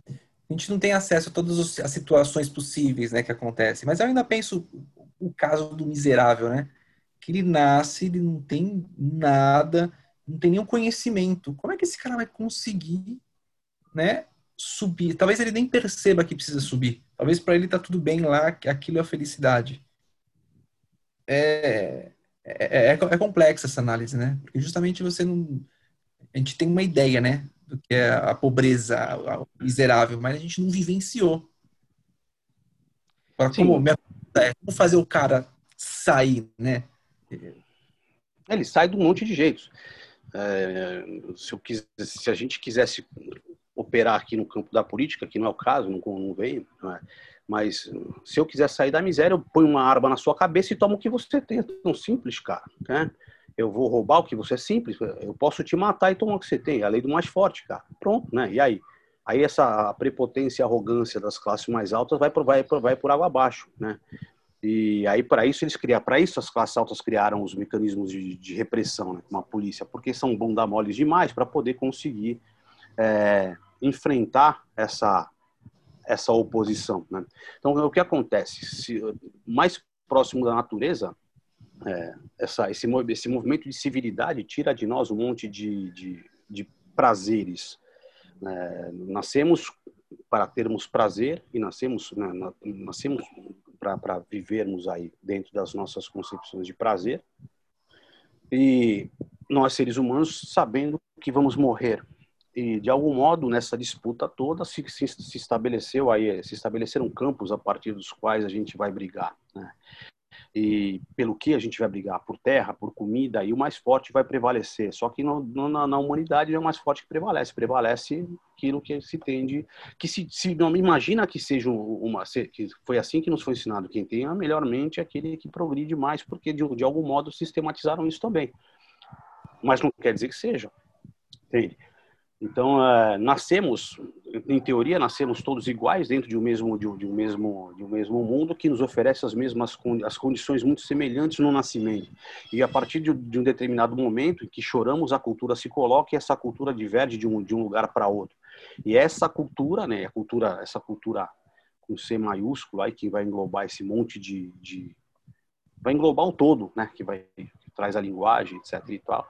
a gente não tem acesso a todas as situações possíveis, né, que acontecem. Mas eu ainda penso o caso do miserável, né? que ele nasce, ele não tem nada, não tem nenhum conhecimento. Como é que esse cara vai conseguir, né, subir? Talvez ele nem perceba que precisa subir. Talvez para ele tá tudo bem lá, aquilo é a felicidade. É, é, é, é complexa essa análise, né? Porque justamente você não. A gente tem uma ideia, né? Do que é a pobreza, a miserável, mas a gente não vivenciou. Agora, como, minha, é, como fazer o cara sair, né? Ele sai de um monte de jeitos. É, se, eu quis, se, a gente quisesse operar aqui no campo da política, que não é o caso, não, não veio, não é? mas se eu quiser sair da miséria, eu ponho uma arma na sua cabeça e tomo o que você tem. É tão simples, cara. Né? Eu vou roubar o que você é simples, eu posso te matar e tomar o que você tem. É a lei do mais forte, cara. Pronto, né? E aí? Aí essa prepotência e arrogância das classes mais altas vai por, vai, vai por água abaixo, né? E aí, para isso, eles criaram, para isso as classes altas criaram os mecanismos de, de repressão, né, como a polícia, porque são bunda moles demais para poder conseguir é, enfrentar essa, essa oposição. Né? Então, o que acontece? Se, mais próximo da natureza, é, essa, esse, esse movimento de civilidade tira de nós um monte de, de, de prazeres. É, nascemos para termos prazer e nascemos, né, nascemos para vivermos aí dentro das nossas concepções de prazer. E nós, seres humanos, sabendo que vamos morrer. E, de algum modo, nessa disputa toda, se, se, se estabeleceu aí, se estabeleceram campos a partir dos quais a gente vai brigar. Né? E pelo que a gente vai brigar por terra, por comida, e o mais forte vai prevalecer. Só que no, na, humanidade é o mais forte que prevalece, prevalece aquilo que se tende, que se, se não imagina que seja uma, que foi assim que nos foi ensinado. Quem tem a melhor mente é aquele que progride mais, porque de, de algum modo sistematizaram isso também. Mas não quer dizer que seja, entende? Então, uh, nascemos, em teoria, nascemos todos iguais dentro de um mesmo de um, de um mesmo de um mesmo mundo que nos oferece as mesmas as condições muito semelhantes no nascimento. E a partir de, de um determinado momento em que choramos, a cultura se coloca e essa cultura diverge de um de um lugar para outro. E essa cultura, né, a cultura, essa cultura com C maiúsculo aí que vai englobar esse monte de, de vai englobar o todo, né, que vai que traz a linguagem, etc e tal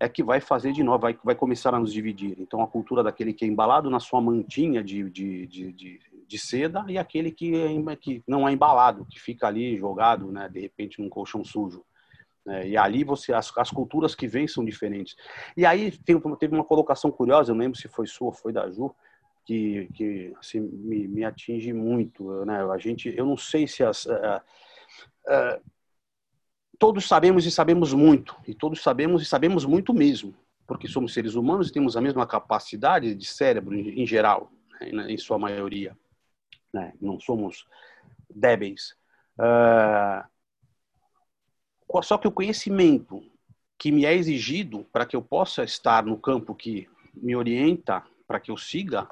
é que vai fazer de novo, vai, vai começar a nos dividir. Então, a cultura daquele que é embalado na sua mantinha de, de, de, de, de seda e aquele que, é, que não é embalado, que fica ali jogado, né, de repente, num colchão sujo. É, e ali você as, as culturas que vêm são diferentes. E aí tem, teve uma colocação curiosa, eu não lembro se foi sua ou foi da Ju, que, que assim, me, me atinge muito. Né? A gente, eu não sei se as. Uh, uh, todos sabemos e sabemos muito, e todos sabemos e sabemos muito mesmo, porque somos seres humanos e temos a mesma capacidade de cérebro em geral, né, em sua maioria. Né? Não somos débeis. Uh, só que o conhecimento que me é exigido para que eu possa estar no campo que me orienta, para que eu siga,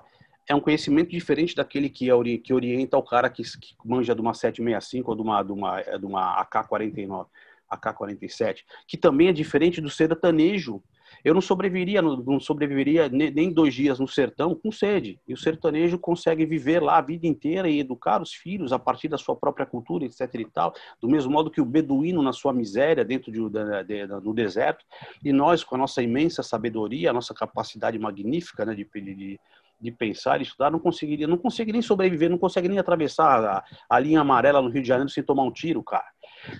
é um conhecimento diferente daquele que, é, que orienta o cara que, que manja de uma 765 ou de uma, de uma, de uma AK-49. AK-47, que também é diferente do sertanejo. Eu não sobreviveria, não sobreviveria nem dois dias no sertão com sede. E o sertanejo consegue viver lá a vida inteira e educar os filhos a partir da sua própria cultura, etc. e tal, do mesmo modo que o beduíno na sua miséria dentro de, de, de, no deserto. E nós, com a nossa imensa sabedoria, a nossa capacidade magnífica né, de, de de pensar e estudar, não conseguiria, não consegue nem sobreviver, não consegue nem atravessar a, a, linha amarela no Rio de Janeiro sem tomar um tiro, cara.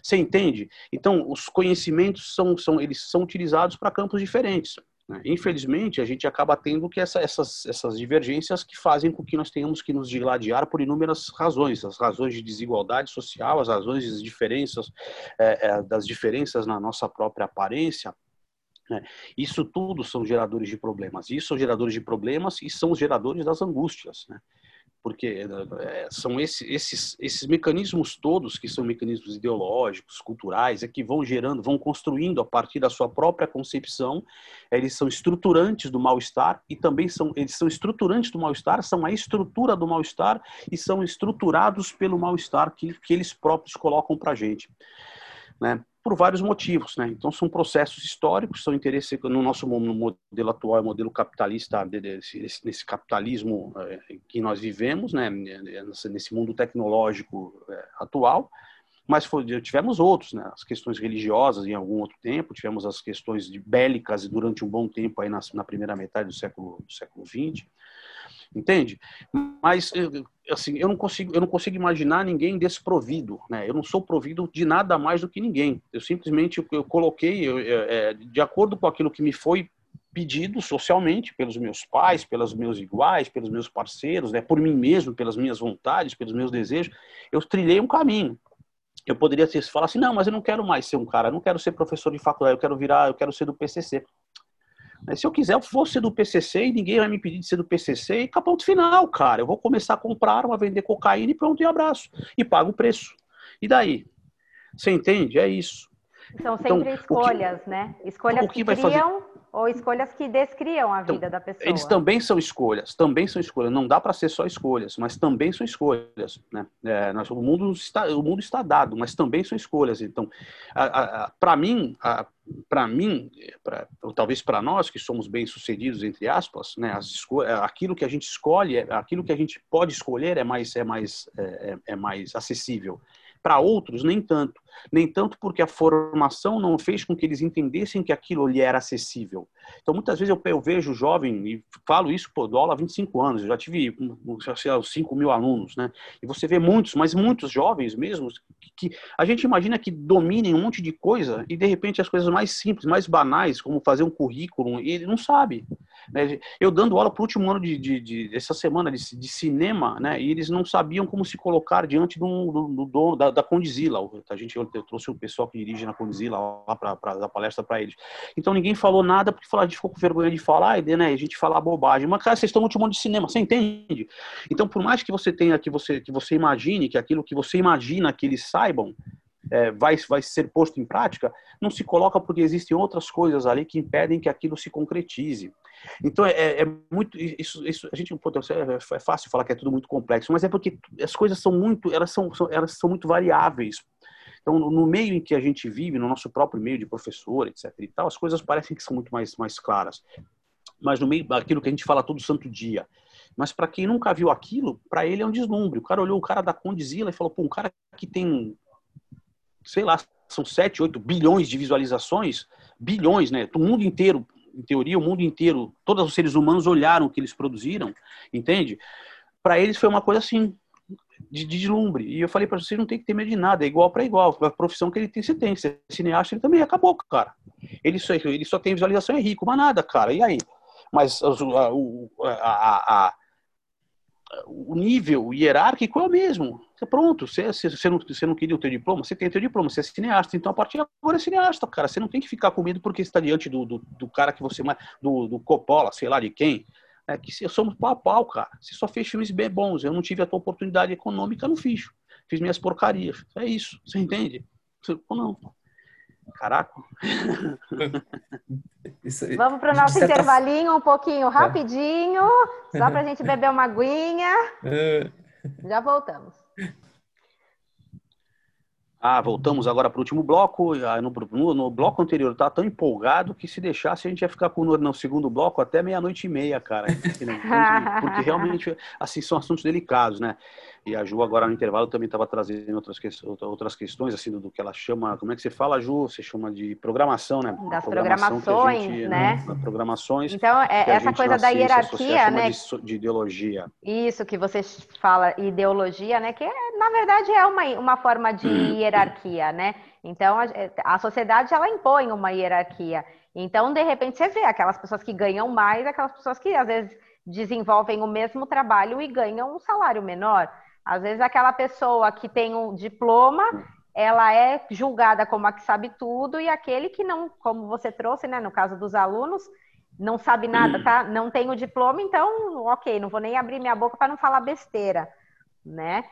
Você entende? Então, os conhecimentos são, são eles são utilizados para campos diferentes. Né? Infelizmente, a gente acaba tendo que essa, essas, essas divergências que fazem com que nós tenhamos que nos digladiar por inúmeras razões, as razões de desigualdade social, as razões das diferenças, é, é, das diferenças na nossa própria aparência, né? Isso tudo são geradores de problemas. Isso são geradores de problemas e são os geradores das angústias. Né? Porque é, são esses, esses, esses mecanismos todos que são mecanismos ideológicos, culturais, é que vão gerando, vão construindo a partir da sua própria concepção, eles são estruturantes do mal-estar e também são, eles são estruturantes do mal-estar, são a estrutura do mal-estar e são estruturados pelo mal-estar que, que eles próprios colocam para a gente. Né? Por vários motivos, né? Então são processos históricos, são interesses no nosso modelo atual, é modelo capitalista, nesse, capitalismo é, que nós vivemos, né? Nesse mundo tecnológico é, atual, mas tivemos outros, né? As questões religiosas em algum outro tempo, tivemos as questões bélicas durante um bom tempo aí na, na primeira metade do século do século XX, entende? Mas assim, eu não consigo eu não consigo imaginar ninguém desprovido, né? Eu não sou provido de nada mais do que ninguém. Eu simplesmente eu coloquei eu, é, de acordo com aquilo que me foi pedido socialmente pelos meus pais, pelos meus iguais, pelos meus parceiros, né, por mim mesmo, pelas minhas vontades, pelos meus desejos, eu trilhei um caminho. Eu poderia falar assim, não, mas eu não quero mais ser um cara, eu não quero ser professor de faculdade, eu quero virar, eu quero ser do PCC. Mas se eu quiser, eu vou ser do PCC e ninguém vai me pedir de ser do PCC e ponto final, cara. Eu vou começar a comprar, a vender cocaína e pronto, e abraço. E pago o preço. E daí? Você entende? É isso. São então, sempre então, escolhas, que, né? Escolhas que, que criam ou escolhas que descriam a então, vida da pessoa. Eles também são escolhas, também são escolhas. Não dá para ser só escolhas, mas também são escolhas. Né? É, nós, o, mundo está, o mundo está dado, mas também são escolhas. Então, para mim, para mim, pra, ou talvez para nós que somos bem sucedidos entre aspas, né, as aquilo que a gente escolhe, aquilo que a gente pode escolher é mais é mais é, é, é mais acessível. Para outros, nem tanto. Nem tanto porque a formação não fez com que eles entendessem que aquilo lhe era acessível. Então, muitas vezes eu, eu vejo jovem, e falo isso, pô, dou aula há 25 anos, eu já tive sei lá, 5 mil alunos, né? E você vê muitos, mas muitos jovens mesmo, que, que a gente imagina que dominem um monte de coisa e, de repente, as coisas mais simples, mais banais, como fazer um currículo, ele não sabe. Né? Eu dando aula para o último ano de, de, de, semana de, de, cinema, né? E eles não sabiam como se colocar diante do, do, do da, da Condizila. A gente eu trouxe o pessoal que dirige na Condizila para dar palestra para eles. Então ninguém falou nada porque a gente ficou com vergonha de falar, né? A gente falar bobagem. Mas cara, vocês estão no último ano de cinema, você entende? Então por mais que você tenha que você que você imagine que aquilo que você imagina que eles saibam é, vai, vai ser posto em prática, não se coloca porque existem outras coisas ali que impedem que aquilo se concretize. Então é, é, é muito isso, isso a gente pô, é, é fácil falar que é tudo muito complexo, mas é porque as coisas são muito elas são, são elas são muito variáveis. Então no meio em que a gente vive, no nosso próprio meio de professor, etc. E tal, as coisas parecem que são muito mais mais claras. Mas no meio daquilo que a gente fala todo santo dia, mas para quem nunca viu aquilo, para ele é um deslumbre. O cara olhou o cara da Condizila e falou: pô, um cara que tem sei lá, são 7, 8 bilhões de visualizações, bilhões, né? O mundo inteiro, em teoria, o mundo inteiro, todos os seres humanos olharam o que eles produziram, entende? Para eles foi uma coisa assim, de, de deslumbre. E eu falei para vocês, não tem que ter medo de nada, é igual para igual. A profissão que ele tem, você tem. Você é cineasta, ele também acabou, cara. Ele só, ele só tem visualização, é rico, mas nada, cara. E aí? Mas a, a, a, o nível hierárquico é o mesmo. Pronto, você, você, não, você não queria o teu diploma, você tem o teu diploma, você é cineasta, então a partir de agora é cineasta, cara. Você não tem que ficar com medo porque está diante do, do, do, cara que você mais. Do, do Coppola, sei lá de quem. É que somos pau a pau, cara. Você só fez filmes bem bons. Eu não tive a tua oportunidade econômica, não fiz. Fiz minhas porcarias. É isso, você entende? Ou não. Caraca. [laughs] Vamos para o nosso intervalinho um pouquinho rapidinho, só para a gente beber uma aguinha. É. Já voltamos. Ah, voltamos agora para o último bloco. Ah, no, no, bloco anterior tá tão empolgado que se deixasse a gente ia ficar com no, no segundo bloco até meia-noite e meia, cara. Porque [laughs] realmente, assim, são assuntos delicados, né? E a Ju agora no intervalo também estava trazendo outras, que, outras questões, assim, do, que ela chama, como é que você fala, Ju? Você chama de programação, né? Das programação programações, gente, né? né? programações. Então, é, essa coisa da hierarquia, né? De, de, ideologia. Isso, que você fala ideologia, né? Que é, na verdade é uma, uma forma de [coughs] hierarquia, né? Então, a, a sociedade, ela impõe uma hierarquia. Então, de repente, você vê aquelas pessoas que ganham mais, aquelas pessoas que, às vezes, desenvolvem o mesmo trabalho e ganham um salário menor. Às vezes aquela pessoa que tem um diploma, ela é julgada como a que sabe tudo e aquele que não, como você trouxe, né, no caso dos alunos, não sabe nada, tá? [clears throat] Não tem o diploma, então, ok, não vou nem abrir minha boca para não falar besteira, né?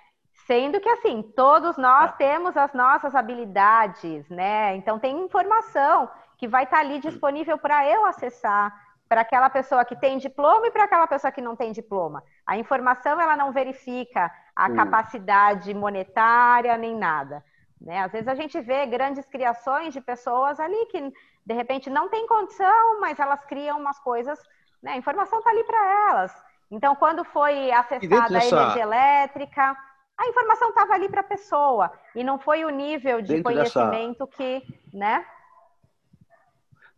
Sendo que assim, todos nós é. temos as nossas habilidades, né? Então tem informação que vai estar tá ali disponível para eu acessar, para aquela pessoa que tem diploma e para aquela pessoa que não tem diploma. A informação ela não verifica a hum. capacidade monetária nem nada. Né? Às vezes a gente vê grandes criações de pessoas ali que de repente não tem condição, mas elas criam umas coisas, né? A informação está ali para elas. Então, quando foi acessada dessa... a energia elétrica, a informação estava ali para a pessoa e não foi o nível de Dentro conhecimento dessa... que, né?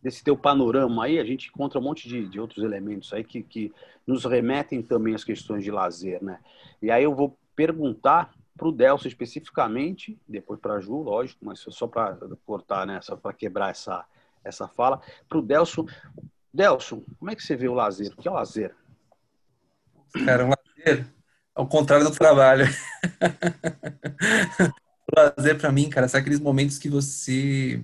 Desse teu panorama aí, a gente encontra um monte de, de outros elementos aí que, que nos remetem também às questões de lazer, né? E aí eu vou perguntar para o Delcio especificamente, depois para a Ju, lógico, mas só para cortar, né? Só para quebrar essa, essa fala. Para o Delcio, Delcio, como é que você vê o lazer? O que é o lazer? Cara, o lazer ao contrário do trabalho. [laughs] o lazer para mim, cara, são aqueles momentos que você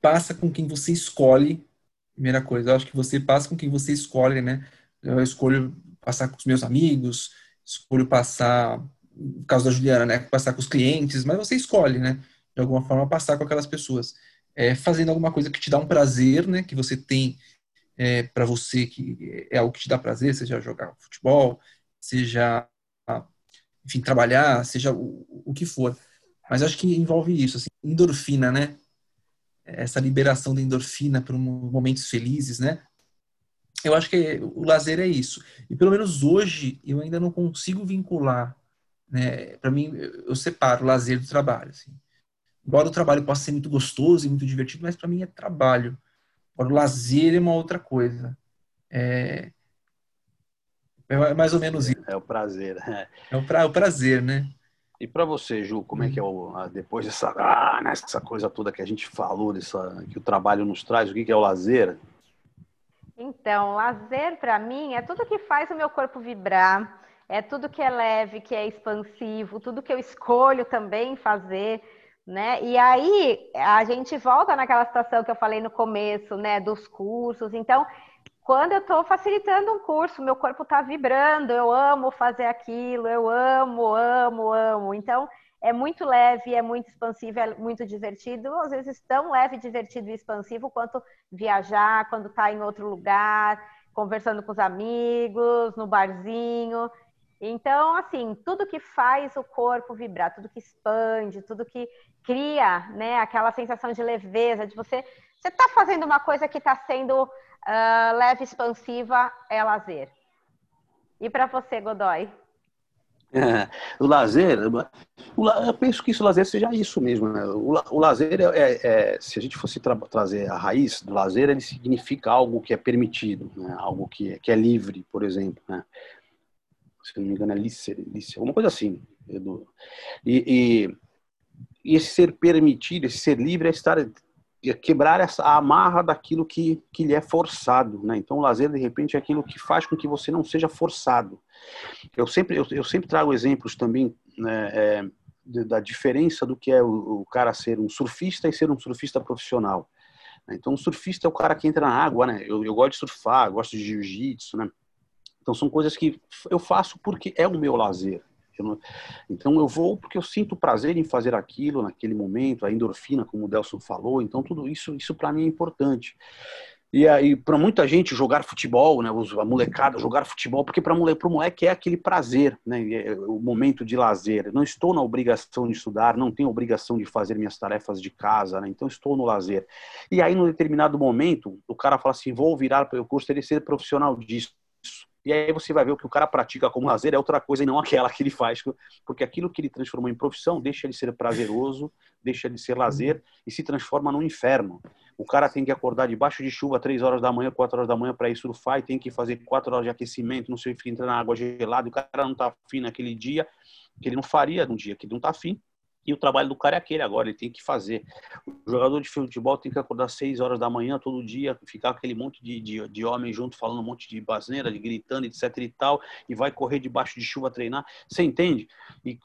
passa com quem você escolhe. Primeira coisa, eu acho que você passa com quem você escolhe, né? Eu escolho passar com os meus amigos, escolho passar, no caso da Juliana, né? Passar com os clientes, mas você escolhe, né? De alguma forma, passar com aquelas pessoas. É, fazendo alguma coisa que te dá um prazer, né? Que você tem é, para você, que é algo que te dá prazer, seja jogar futebol, seja, enfim, trabalhar, seja o, o que for. Mas acho que envolve isso, assim, endorfina, né? Essa liberação da endorfina para momentos felizes, né? Eu acho que o lazer é isso. E pelo menos hoje eu ainda não consigo vincular, né? Para mim, eu separo o lazer do trabalho. Assim. Embora o trabalho possa ser muito gostoso e muito divertido, mas para mim é trabalho. Agora, o lazer é uma outra coisa. É, é mais ou menos isso. É o prazer. É, é o, pra, o prazer, né? E para você, Ju, como é que é o, depois dessa, ah, nessa coisa toda que a gente falou, dessa, que o trabalho nos traz, o que, que é o lazer? Então, lazer para mim é tudo que faz o meu corpo vibrar, é tudo que é leve, que é expansivo, tudo que eu escolho também fazer, né? E aí a gente volta naquela situação que eu falei no começo, né, dos cursos. Então, quando eu estou facilitando um curso, meu corpo está vibrando, eu amo fazer aquilo, eu amo, amo, amo. Então, é muito leve, é muito expansivo, é muito divertido. Às vezes, tão leve, divertido e expansivo quanto viajar, quando está em outro lugar, conversando com os amigos, no barzinho. Então, assim, tudo que faz o corpo vibrar, tudo que expande, tudo que cria, né, aquela sensação de leveza, de você, você está fazendo uma coisa que está sendo Uh, leve expansiva é lazer. E para você, Godoy? É, [laughs] o lazer, eu penso que isso, o lazer seja isso mesmo. Né? O, o lazer, é, é, é, se a gente fosse tra trazer a raiz do lazer, ele significa algo que é permitido, né? algo que, que é livre, por exemplo. Né? Se não me engano, é lícero, lícero alguma coisa assim. E, e, e, esse ser permitido, esse ser livre é estar quebrar essa a amarra daquilo que, que lhe é forçado, né? Então o lazer de repente é aquilo que faz com que você não seja forçado. Eu sempre eu, eu sempre trago exemplos também né, é, da diferença do que é o, o, cara ser um surfista e ser um surfista profissional. Então um surfista é o cara que entra na água, né? Eu, eu gosto de surfar, gosto de jiu-jitsu, né? Então são coisas que eu faço porque é o meu lazer. Eu não... Então eu vou porque eu sinto prazer em fazer aquilo naquele momento, a endorfina, como o Delson falou. Então tudo isso, isso para mim é importante. E aí, para muita gente, jogar futebol, né, a molecada jogar futebol, porque para o moleque é aquele prazer, né, é o momento de lazer. Não estou na obrigação de estudar, não tenho obrigação de fazer minhas tarefas de casa, né, então estou no lazer. E aí, num determinado momento, o cara fala assim: vou virar, eu gostaria de ser profissional disso. E aí você vai ver o que o cara pratica como lazer é outra coisa e não aquela que ele faz, porque aquilo que ele transformou em profissão deixa de ser prazeroso, deixa de ser lazer e se transforma num inferno. O cara tem que acordar debaixo de chuva três horas da manhã, quatro horas da manhã para ir surfar e tem que fazer quatro horas de aquecimento, não sei, entrar na água gelada, o cara não tá afim naquele dia, que ele não faria num dia que ele não tá afim, e o trabalho do cara é aquele agora, ele tem que fazer. O jogador de futebol tem que acordar seis horas da manhã todo dia, ficar aquele monte de, de, de homem junto, falando um monte de basneira, de gritando, etc e tal, e vai correr debaixo de chuva treinar. Você entende? E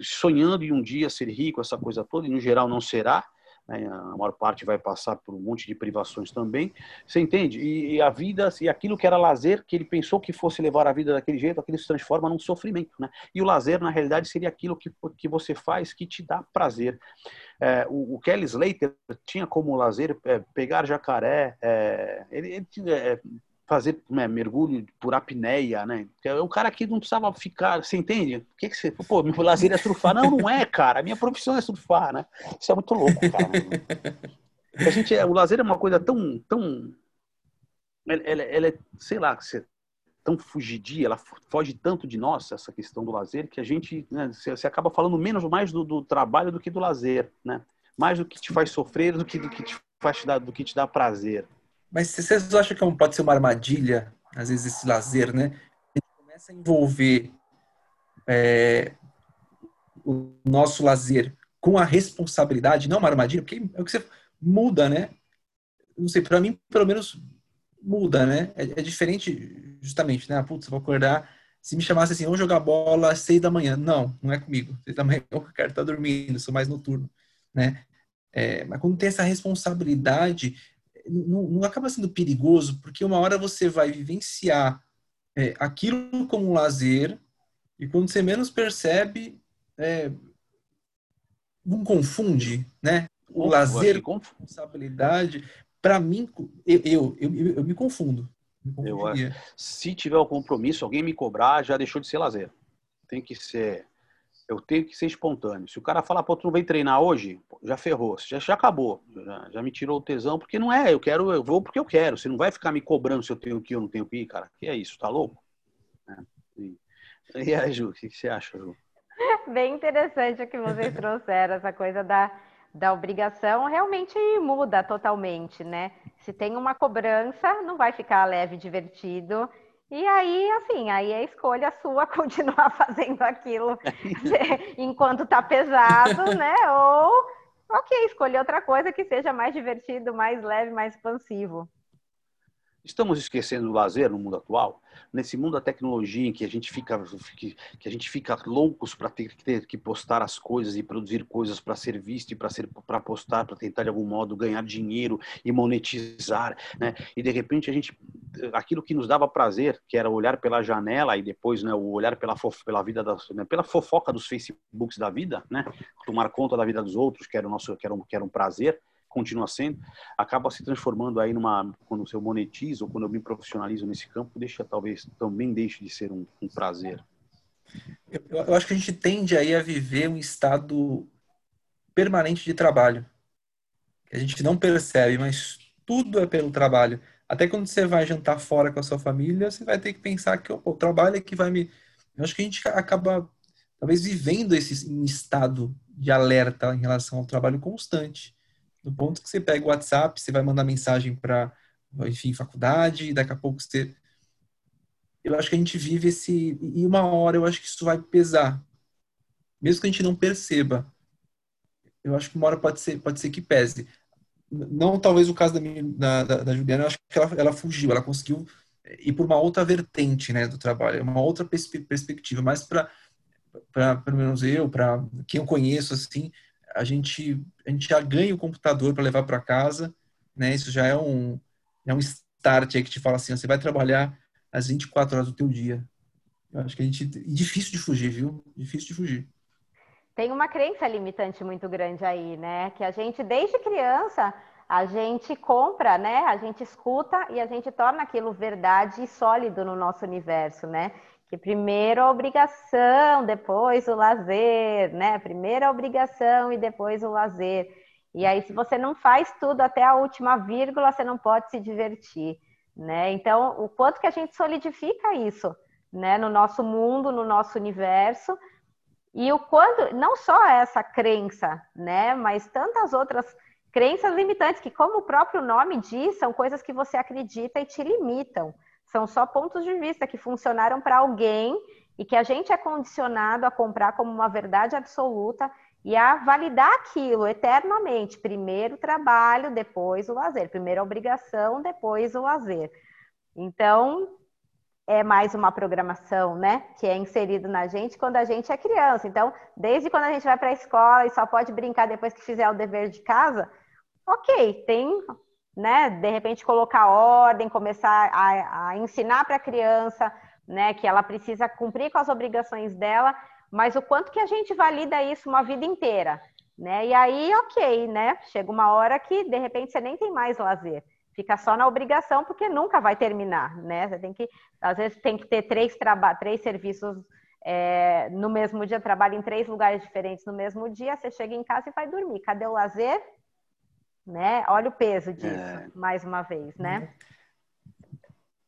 sonhando em um dia ser rico, essa coisa toda, e no geral não será, né? a maior parte vai passar por um monte de privações também. Você entende? E, e, a vida, e aquilo que era lazer, que ele pensou que fosse levar a vida daquele jeito, aquilo se transforma num sofrimento. Né? E o lazer, na realidade, seria aquilo que, que você faz que te dá prazer. É, o, o, Kelly Slater tinha como lazer é, pegar jacaré, é, ele, ele é, fazer né, mergulho por apneia, né? É um cara que não precisava ficar, você entende? O que, que você. Pô, meu lazer é surfar. Não, não é, cara. Minha profissão é surfar, né? Isso é muito louco, cara. a gente, é, o lazer é uma coisa tão. tão ela, ela, ela é, sei lá, você, tão fugidia, ela foge tanto de nós, essa questão do lazer, que a gente, né, acaba falando menos mais do, do, trabalho do que do lazer, né? Mais do que te faz sofrer do que do que te faz te dar, do que te dá prazer. Mas vocês acham que é pode ser uma armadilha, às vezes, esse lazer, né? A gente começa a envolver é, o nosso lazer com a responsabilidade, não uma armadilha, porque é o que você muda, né? Não sei, para mim, pelo menos, muda, né? É, é, diferente, justamente, né? Putz, vou acordar. Se me chamasse assim, vamos jogar bola às seis da manhã. Não, não é comigo. Seis da manhã quero estar dormindo, sou mais noturno, né? É, mas quando tem essa responsabilidade, não, não, acaba sendo perigoso, porque uma hora você vai vivenciar é, aquilo como um lazer, e quando você menos percebe, é, não confunde, né? O lazer com responsabilidade para mim, eu, eu, eu, eu, me confundo. Me eu, se tiver o compromisso, alguém me cobrar, já deixou de ser lazer. Tem que ser. Eu tenho que ser espontâneo. Se o cara falar, pô, tu não vem treinar hoje, já ferrou, já, já acabou, já, já, me tirou o tesão, porque não é, eu quero, eu vou porque eu quero. Você não vai ficar me cobrando se eu tenho que ir ou não tenho que ir, cara. Que é isso, tá louco? É. E, e aí, Ju, o que, que você acha, Ju? Bem interessante o que vocês [laughs] trouxeram, essa coisa da da obrigação realmente muda totalmente, né? Se tem uma cobrança, não vai ficar leve e divertido. E aí, assim, aí é escolha sua [laughs] continuar fazendo aquilo [laughs] enquanto tá pesado, né? Ou, ok, escolher outra coisa que seja mais divertido, mais leve, mais expansivo. Estamos esquecendo o lazer no mundo atual? Nesse mundo da tecnologia em que a gente fica, que a gente fica loucos para ter, ter, que postar as coisas e produzir coisas para ser visto e para postar, para tentar de algum modo ganhar dinheiro e monetizar, né? E de repente a gente aquilo que nos dava prazer, que era olhar pela janela e depois, né, o olhar pela fof, pela vida das, né, pela fofoca dos Facebooks da vida, né? Tomar conta da vida dos outros, que era o nosso que era um, que era um prazer continua sendo, acaba se transformando aí numa, quando eu monetizo ou quando eu me profissionalizo nesse campo, deixa talvez, também deixe de ser um, um prazer. Eu, eu, acho que a gente tende aí a viver um estado permanente de trabalho. A gente não percebe, mas tudo é pelo trabalho. Até quando você vai jantar fora com a sua família, você vai ter que pensar que o trabalho é que vai me. Eu acho que a gente acaba, talvez, vivendo esse estado de alerta em relação ao trabalho constante. No ponto que você pega o WhatsApp, você vai mandar mensagem para, enfim, faculdade, e daqui a pouco você. Eu acho que a gente vive esse. E uma hora eu acho que isso vai pesar. Mesmo que a gente não perceba. Eu acho que uma hora pode ser, pode ser que pese. Não talvez o caso da, minha, da, da, Juliana, eu acho que ela, ela fugiu, ela conseguiu ir por uma outra vertente né, do trabalho, uma outra perspectiva, mais para, pelo menos eu, para quem eu conheço, assim, a gente, a gente já ganha o computador para levar para casa, né? Isso já é um, é um start aí que te fala assim, você vai trabalhar as 24 horas do teu dia. Eu acho que a gente... difícil de fugir, viu? Difícil de fugir. Tem uma crença limitante muito grande aí, né? Que a gente, desde criança, a gente compra, né? A gente escuta e a gente torna aquilo verdade e sólido no nosso universo, né? Que primeiro a obrigação, depois o lazer, né? Primeiro a obrigação e depois o lazer. E aí, se você não faz tudo até a última vírgula, você não pode se divertir, né? Então, o quanto que a gente solidifica isso, né? No nosso mundo, no nosso universo, e o quanto, não só essa crença, né? Mas tantas outras crenças limitantes que, como o próprio nome diz, são coisas que você acredita e te limitam. São só pontos de vista que funcionaram para alguém e que a gente é condicionado a comprar como uma verdade absoluta e a validar aquilo eternamente. Primeiro o trabalho, depois o lazer. Primeiro a obrigação, depois o lazer. Então, é mais uma programação, né? Que é inserido na gente quando a gente é criança. Então, desde quando a gente vai para a escola e só pode brincar depois que fizer o dever de casa, ok, tem né? De repente colocar ordem, começar a, a ensinar para a criança, né? Que ela precisa cumprir com as obrigações dela, mas o quanto que a gente valida isso uma vida inteira, né? E aí, ok, né? Chega uma hora que de repente você nem tem mais lazer. Fica só na obrigação porque nunca vai terminar, né? Você tem que, às vezes, tem que ter três, traba três serviços é, no mesmo dia, trabalha em três lugares diferentes no mesmo dia, você chega em casa e vai dormir. Cadê o lazer? Né? Olha o peso disso, é... mais uma vez, né?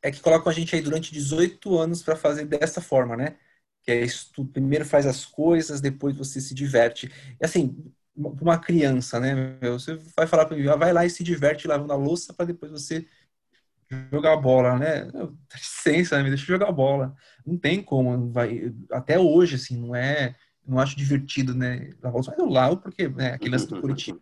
é que colocam a gente aí durante 18 anos para fazer dessa forma, né? Que é isso, primeiro faz as coisas, depois você se diverte. E assim, uma criança, né? Você vai falar para mim, ah, vai lá e se diverte lavando a louça para depois você jogar bola, né? [laughs] Dá licença, me deixa jogar bola. Não tem como, vai, até hoje, assim, não é, não acho divertido, né? Lavar louça, mas eu lavo porque, né, aquele lance do Curitiba,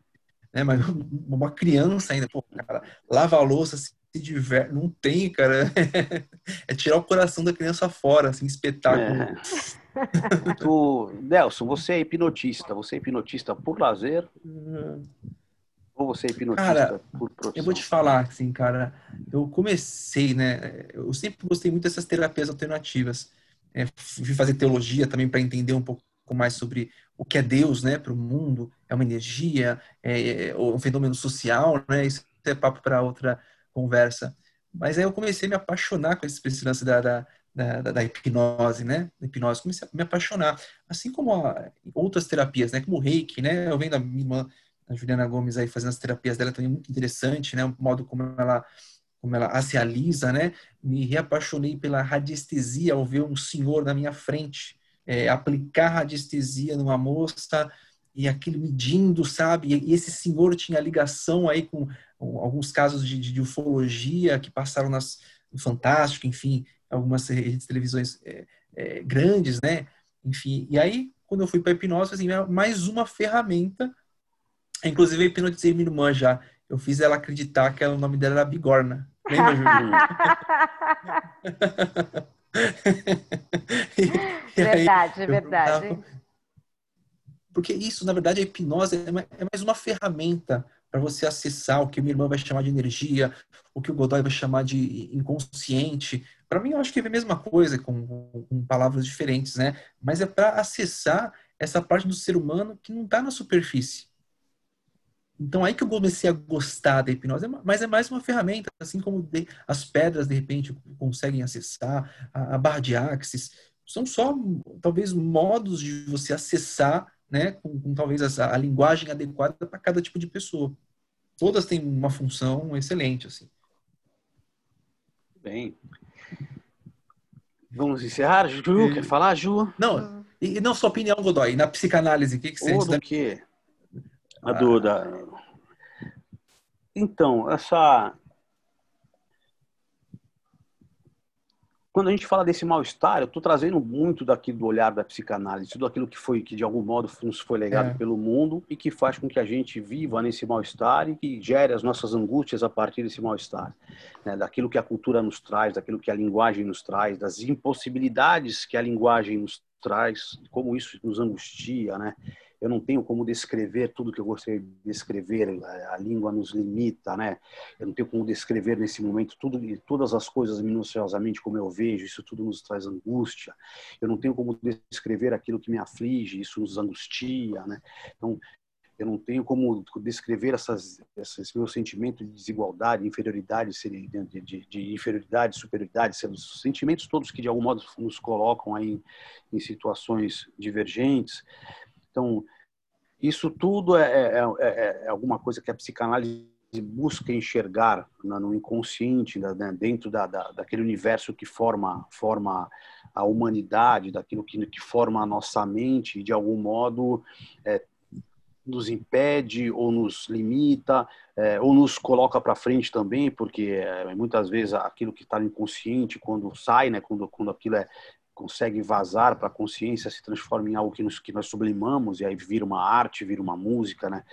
né? Mas [laughs] uma criança ainda, pô, cara, lava a louça, se diverte, não tem, cara. [laughs] é tirar o coração da criança fora, assim, espetáculo. É. tu, Nelson, você é hipnotista, você é hipnotista por lazer? Uhum. Ou você é hipnotista cara, por profissão? Eu vou te falar, assim, cara, eu comecei, né? Eu sempre gostei muito dessas terapias alternativas. É, fui fazer teologia também para entender um pouco mais sobre o que é Deus, né, para o mundo. É uma energia, é, é um fenômeno social, né? Isso é papo para outra conversa. Mas aí eu comecei a me apaixonar com esse lance da, da, da, da, hipnose, né? Da hipnose, comecei a me apaixonar. Assim como a, outras terapias, né? Como o reiki, né? Eu vendo a minha irmã a Juliana Gomes aí fazendo as terapias dela também muito interessante, né? O modo como ela como ela se alisa, né? Me reapaixonei pela radiestesia ao ver um senhor na minha frente é, aplicar radiestesia numa moça e aquilo medindo, sabe? E esse senhor tinha ligação aí com, alguns casos de, de, ufologia que passaram nas, no Fantástico, enfim, algumas redes de televisões é, é, grandes, né? Enfim, e aí, quando eu fui para hipnose, assim, mais uma ferramenta Inclusive, eu hipnotizei minha irmã já. Eu fiz ela acreditar que o nome dela era Bigorna. Lembra, Júlio? [laughs] [laughs] verdade, verdade. Porque isso, na verdade, a hipnose é, é mais uma ferramenta para você acessar o que minha irmã vai chamar de energia, o que o Godoy vai chamar de inconsciente. Para mim, eu acho que é a mesma coisa, com, com palavras diferentes, né? Mas é para acessar essa parte do ser humano que não está na superfície. Então aí que eu comecei a gostar da hipnose, mas é mais uma ferramenta, assim como as pedras de repente conseguem acessar, a, barra de axis, são só talvez modos de você acessar, né, com, com talvez a, a, linguagem adequada para cada tipo de pessoa. Todas têm uma função excelente, assim. Bem. Vamos encerrar, Ju? É. Quer falar, Ju? Não, e não sua opinião, Godoy, na psicanálise, o que, que você diz? Do quê? A Duda. Então, essa. Quando a gente fala desse mal-estar, eu estou trazendo muito daqui do olhar da psicanálise, tudo aquilo que foi que de algum modo nos foi legado é. pelo mundo e que faz com que a gente viva nesse mal-estar e que gere as nossas angústias a partir desse mal-estar, né? daquilo que a cultura nos traz, daquilo que a linguagem nos traz, das impossibilidades que a linguagem nos traz, como isso nos angustia, né? Eu não tenho como descrever tudo que eu gostaria de descrever, a, língua nos limita, né? Eu não tenho como descrever nesse momento tudo todas as coisas minuciosamente como eu vejo, isso tudo nos traz angústia. Eu não tenho como descrever aquilo que me aflige, isso nos angustia, né? Então, eu não tenho como descrever essas, esse meu sentimento de desigualdade, inferioridade, de, de, de inferioridade, superioridade, os sentimentos todos que de algum modo nos colocam aí em situações divergentes. Então, isso tudo é, é, é, é alguma coisa que a psicanálise busca enxergar no inconsciente, né, dentro da, da, daquele universo que forma, forma a humanidade, daquilo que, que forma a nossa mente, e de algum modo é, nos impede ou nos limita é, ou nos coloca para frente também, porque é, muitas vezes aquilo que está no inconsciente, quando sai, né, quando, quando aquilo é, consegue vazar para a consciência, se transforma em algo que, que nós sublimamos e aí vira uma arte, vira uma música, né?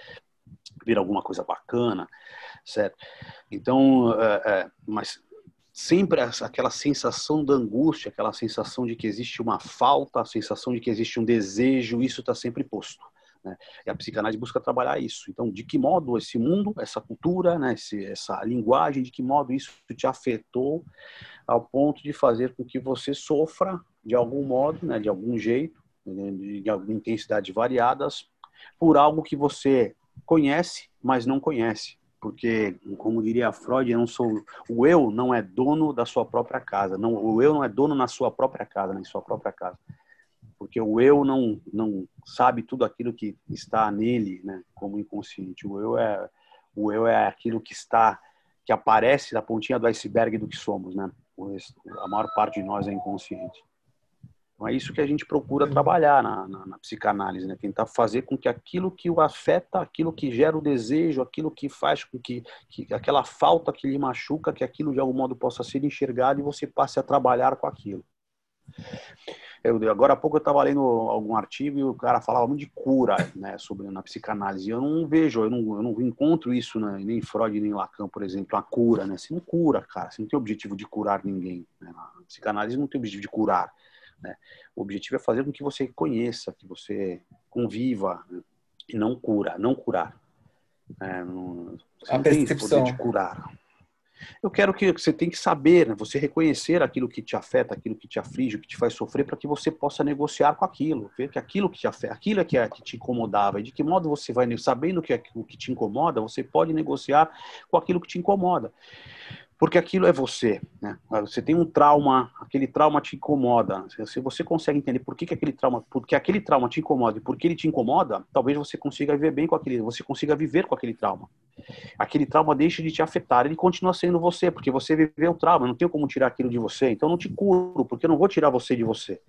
Vira alguma coisa bacana, certo? Então, é, é, mas sempre aquela sensação da angústia, aquela sensação de que existe uma falta, a sensação de que existe um desejo, isso está sempre posto. Né? E a psicanálise busca trabalhar isso. Então, de que modo esse mundo, essa cultura, né, esse, essa linguagem, de que modo isso te afetou ao ponto de fazer com que você sofra de algum modo, né, de algum jeito, né, de alguma intensidade variadas, por algo que você conhece, mas não conhece. Porque, como diria Freud, eu não sou, o eu não é dono da sua própria casa. Não, o eu não é dono na sua própria casa, na sua própria casa. Porque o eu não, não sabe tudo aquilo que está nele, né, como inconsciente. O eu é, o eu é aquilo que está, que aparece na pontinha do iceberg do que somos, né? a maior parte de nós é inconsciente. Então é isso que a gente procura trabalhar na, na, na, psicanálise, né? Tentar fazer com que aquilo que o afeta, aquilo que gera o desejo, aquilo que faz com que, que aquela falta que lhe machuca, que aquilo de algum modo possa ser enxergado e você passe a trabalhar com aquilo. Eu, agora há pouco eu estava lendo algum artigo e o cara falava muito de cura, né, sobre na psicanálise. Eu não vejo, eu não, eu não encontro isso né, nem em Freud nem em Lacan, por exemplo, a cura, né? Você não cura, cara. Você não tem objetivo de curar ninguém. Né? A psicanálise não tem objetivo de curar. Né? O objetivo é fazer com que você conheça, que você conviva né? e não cura, não curar. É, não, você a não percepção. de curar. Eu quero que você tem que saber, né? você reconhecer aquilo que te afeta, aquilo que te aflige, que te faz sofrer, para que você possa negociar com aquilo, ver que aquilo que te afeta, aquilo é que, é, que te incomodava, e de que modo você vai, sabendo que é o que te incomoda, você pode negociar com aquilo que te incomoda porque aquilo é você. Né? Você tem um trauma, aquele trauma te incomoda. Se você consegue entender por que, que aquele trauma, porque aquele trauma te incomoda e por que ele te incomoda, talvez você consiga viver bem com aquele, você consiga viver com aquele trauma. Aquele trauma deixa de te afetar, ele continua sendo você, porque você viveu o trauma, não tem como tirar aquilo de você. Então não te curo, porque eu não vou tirar você de você.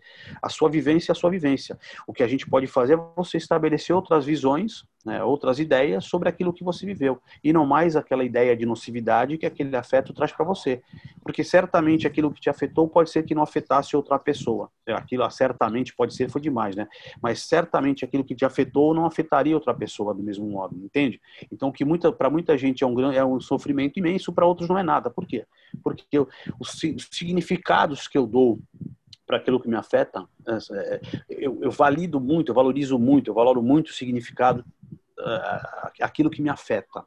A sua vivência é a sua vivência. O que a gente pode fazer é você estabelecer outras visões né, outras ideias sobre aquilo que você viveu e não mais aquela ideia de nocividade que aquele afeto traz para você, porque certamente aquilo que te afetou pode ser que não afetasse outra pessoa. Aquilo certamente pode ser foi demais, né? Mas certamente aquilo que te afetou não afetaria outra pessoa do mesmo modo, entende? Então que muita para muita gente é um é um sofrimento imenso, para outros não é nada. Por quê? Porque eu, os, os significados que eu dou para aquilo que me afeta, é, eu, eu, valido muito, eu valorizo muito, eu valoro muito o significado uh, aquilo que me afeta.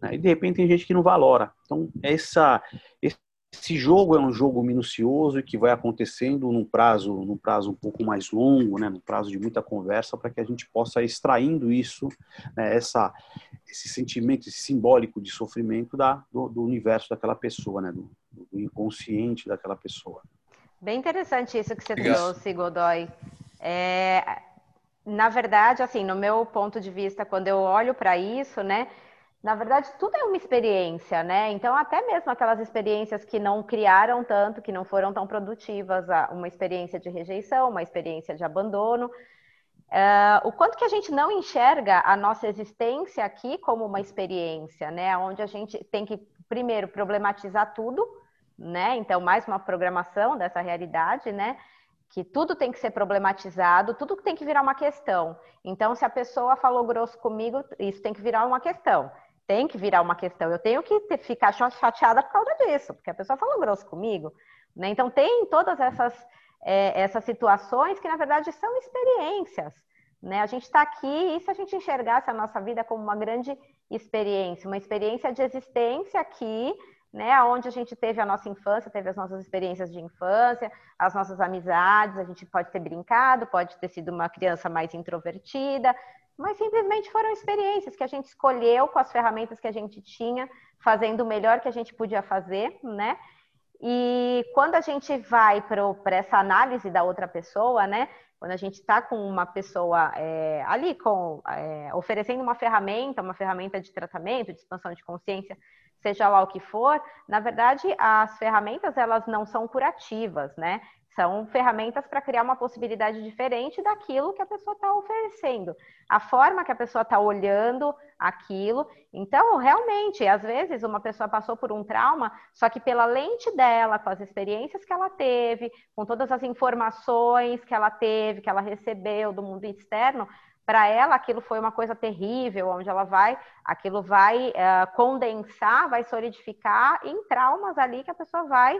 Né? E de repente tem gente que não valora. Então essa esse jogo é um jogo minucioso e que vai acontecendo num prazo, num prazo um pouco mais longo, né, num prazo de muita conversa, para que a gente possa ir extraindo isso, né, essa, esse sentimento, esse simbólico de sofrimento da, do, do universo daquela pessoa, né, do, do inconsciente daquela pessoa. Bem interessante isso que você trouxe, Godoy. É, na verdade, assim, no meu ponto de vista, quando eu olho para isso, né, na verdade, tudo é uma experiência, né? Então, até mesmo aquelas experiências que não criaram tanto, que não foram tão produtivas, uma experiência de rejeição, uma experiência de abandono, uh, o quanto que a gente não enxerga a nossa existência aqui como uma experiência, né? Onde a gente tem que, primeiro, problematizar tudo, né? Então, mais uma programação dessa realidade, né? Que tudo tem que ser problematizado, tudo tem que virar uma questão. Então, se a pessoa falou grosso comigo, isso tem que virar uma questão. Tem que virar uma questão. Eu tenho que ter, ficar chateada por causa disso, porque a pessoa falou grosso comigo. Né? Então, tem todas essas, é, essas situações que, na verdade, são experiências. Né? A gente está aqui e se a gente enxergasse a nossa vida como uma grande experiência, uma experiência de existência aqui, né? Onde a gente teve a nossa infância, teve as nossas experiências de infância, as nossas amizades, a gente pode ter brincado, pode ter sido uma criança mais introvertida, mas simplesmente foram experiências que a gente escolheu com as ferramentas que a gente tinha, fazendo o melhor que a gente podia fazer, né? E quando a gente vai para essa análise da outra pessoa, né? Quando a gente está com uma pessoa é, ali com, é, oferecendo uma ferramenta, uma ferramenta de tratamento, de expansão de consciência, seja lá o que for, na verdade, as ferramentas elas não são curativas, né? São ferramentas para criar uma possibilidade diferente daquilo que a pessoa está oferecendo, a forma que a pessoa está olhando aquilo. Então, realmente, às vezes uma pessoa passou por um trauma, só que pela lente dela, com as experiências que ela teve, com todas as informações que ela teve, que ela recebeu do mundo externo, para ela aquilo foi uma coisa terrível, onde ela vai, aquilo vai uh, condensar, vai solidificar em traumas ali que a pessoa vai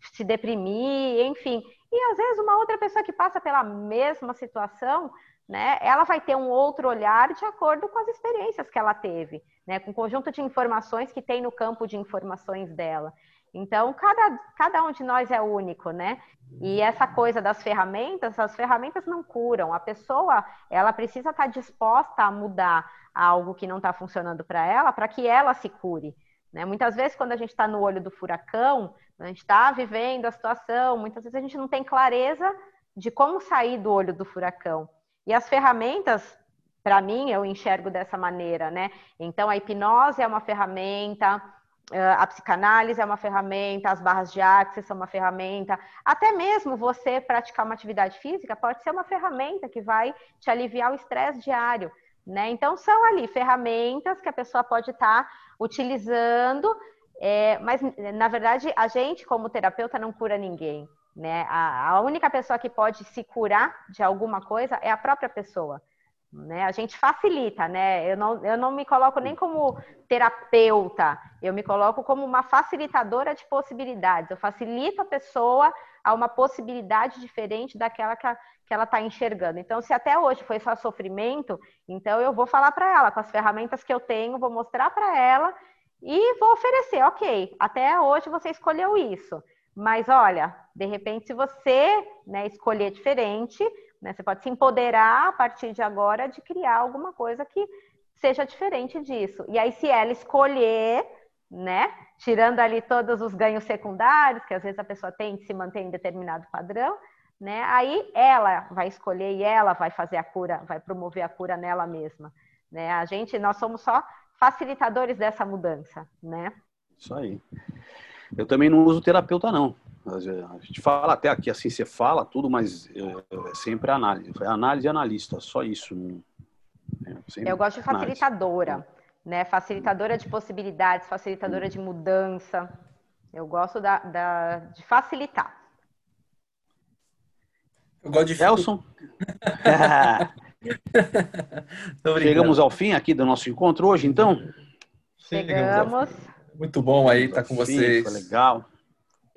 se deprimir, enfim. E às vezes uma outra pessoa que passa pela mesma situação, né, ela vai ter um outro olhar de acordo com as experiências que ela teve, né, com o conjunto de informações que tem no campo de informações dela. Então, cada, cada um de nós é único, né? E essa coisa das ferramentas, as ferramentas não curam. A pessoa, ela precisa estar disposta a mudar algo que não está funcionando para ela, para que ela se cure. Né? Muitas vezes, quando a gente está no olho do furacão, a gente está vivendo a situação, muitas vezes a gente não tem clareza de como sair do olho do furacão. E as ferramentas, para mim, eu enxergo dessa maneira, né? Então, a hipnose é uma ferramenta, a psicanálise é uma ferramenta, as barras de axis são uma ferramenta, até mesmo você praticar uma atividade física pode ser uma ferramenta que vai te aliviar o estresse diário, né? Então são ali ferramentas que a pessoa pode estar tá utilizando, é, mas na verdade a gente como terapeuta não cura ninguém, né? A, a única pessoa que pode se curar de alguma coisa é a própria pessoa. Né? A gente facilita, né? Eu não, eu não me coloco nem como terapeuta, eu me coloco como uma facilitadora de possibilidades. Eu facilito a pessoa a uma possibilidade diferente daquela que, a, que ela está enxergando. Então, se até hoje foi só sofrimento, então eu vou falar para ela com as ferramentas que eu tenho, vou mostrar para ela e vou oferecer, ok, até hoje você escolheu isso. Mas olha, de repente, se você né, escolher diferente, né? Você pode se empoderar a partir de agora de criar alguma coisa que seja diferente disso. E aí, se ela escolher, né? Tirando ali todos os ganhos secundários, que às vezes a pessoa tem de se manter em determinado padrão, né? Aí ela vai escolher e ela vai fazer a cura, vai promover a cura nela mesma. Né? A gente, nós somos só facilitadores dessa mudança, né? Isso aí. Eu também não uso terapeuta, não. A gente fala até aqui assim, você fala tudo, mas é, é sempre análise. É análise e analista, só isso. É Eu gosto de facilitadora, análise. né? Facilitadora de possibilidades, facilitadora de mudança. Eu gosto da, da de facilitar. Eu gosto de Elson. [laughs] Chegamos ao fim aqui do nosso encontro hoje, então. Chegamos. Muito bom aí estar com vocês. Foi legal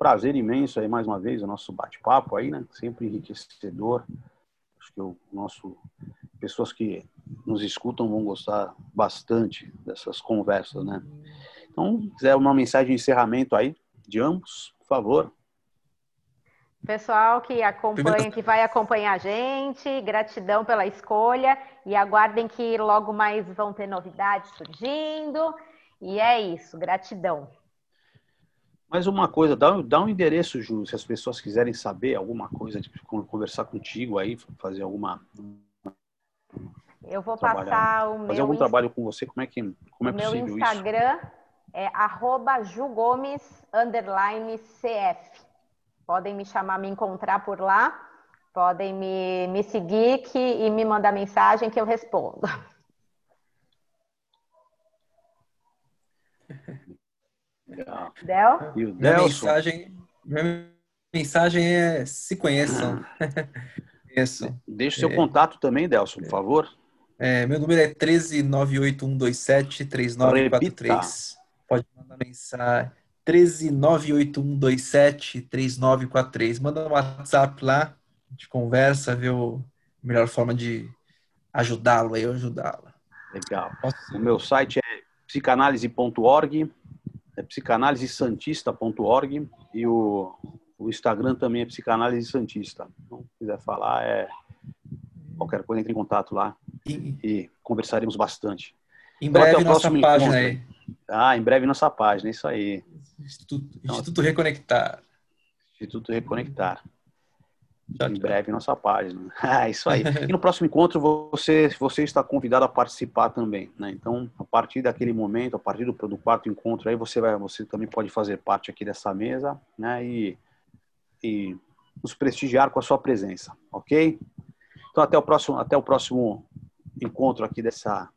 prazer imenso aí mais uma vez o nosso bate-papo aí, né? Sempre enriquecedor. Acho que o nosso pessoas que nos escutam vão gostar bastante dessas conversas, né? Então, quiser uma mensagem de encerramento aí de ambos, por favor. Pessoal que acompanha, que vai acompanhar a gente, gratidão pela escolha e aguardem que logo mais vão ter novidades surgindo. E é isso, gratidão. Mais uma coisa, dá, dá um endereço, Ju, se as pessoas quiserem saber alguma coisa, tipo, conversar contigo aí, fazer alguma. Eu vou passar o meu. Fazer algum trabalho com você, como é que como é meu possível Instagram isso? é arroba jugomes, underline CF. Podem me chamar, me encontrar por lá, podem me, me seguir que, e me mandar mensagem que eu respondo. Legal. Del? E o minha mensagem, minha mensagem é se conheçam. [laughs] Conheçam. Deixa o seu é, contato também, Delson, por favor. É, meu número é 13981273943. Pode mandar mensagem. 13981273943. Manda um WhatsApp lá, a gente conversa, vê a melhor forma de ajudá-lo aí, ajudá-la. Legal. O meu site é psicanálise.org é psicanalisesantista.org e o, o Instagram também é psicanálise santista. Então, se quiser falar, é qualquer coisa, entre em contato lá e, e conversaremos bastante. Em então, breve nossa página aí. Ah, em breve nossa página, é isso aí. Instituto, então, Instituto Reconectar. Instituto Reconectar. Tchau, em breve nossa página. [laughs] Ah, isso aí. [laughs] E no próximo encontro você, você está convidado a participar também, né? Então, a partir daquele momento, a partir do, do quarto encontro aí, você vai, você também pode fazer parte aqui dessa mesa, né? E, e nos prestigiar com a sua presença, ok? Então, até o próximo, até o próximo encontro aqui dessa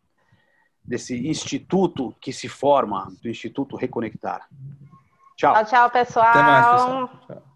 desse instituto que se forma, do Instituto Reconectar. Tchau. Tchau, tchau pessoal. Até mais, pessoal. Tchau.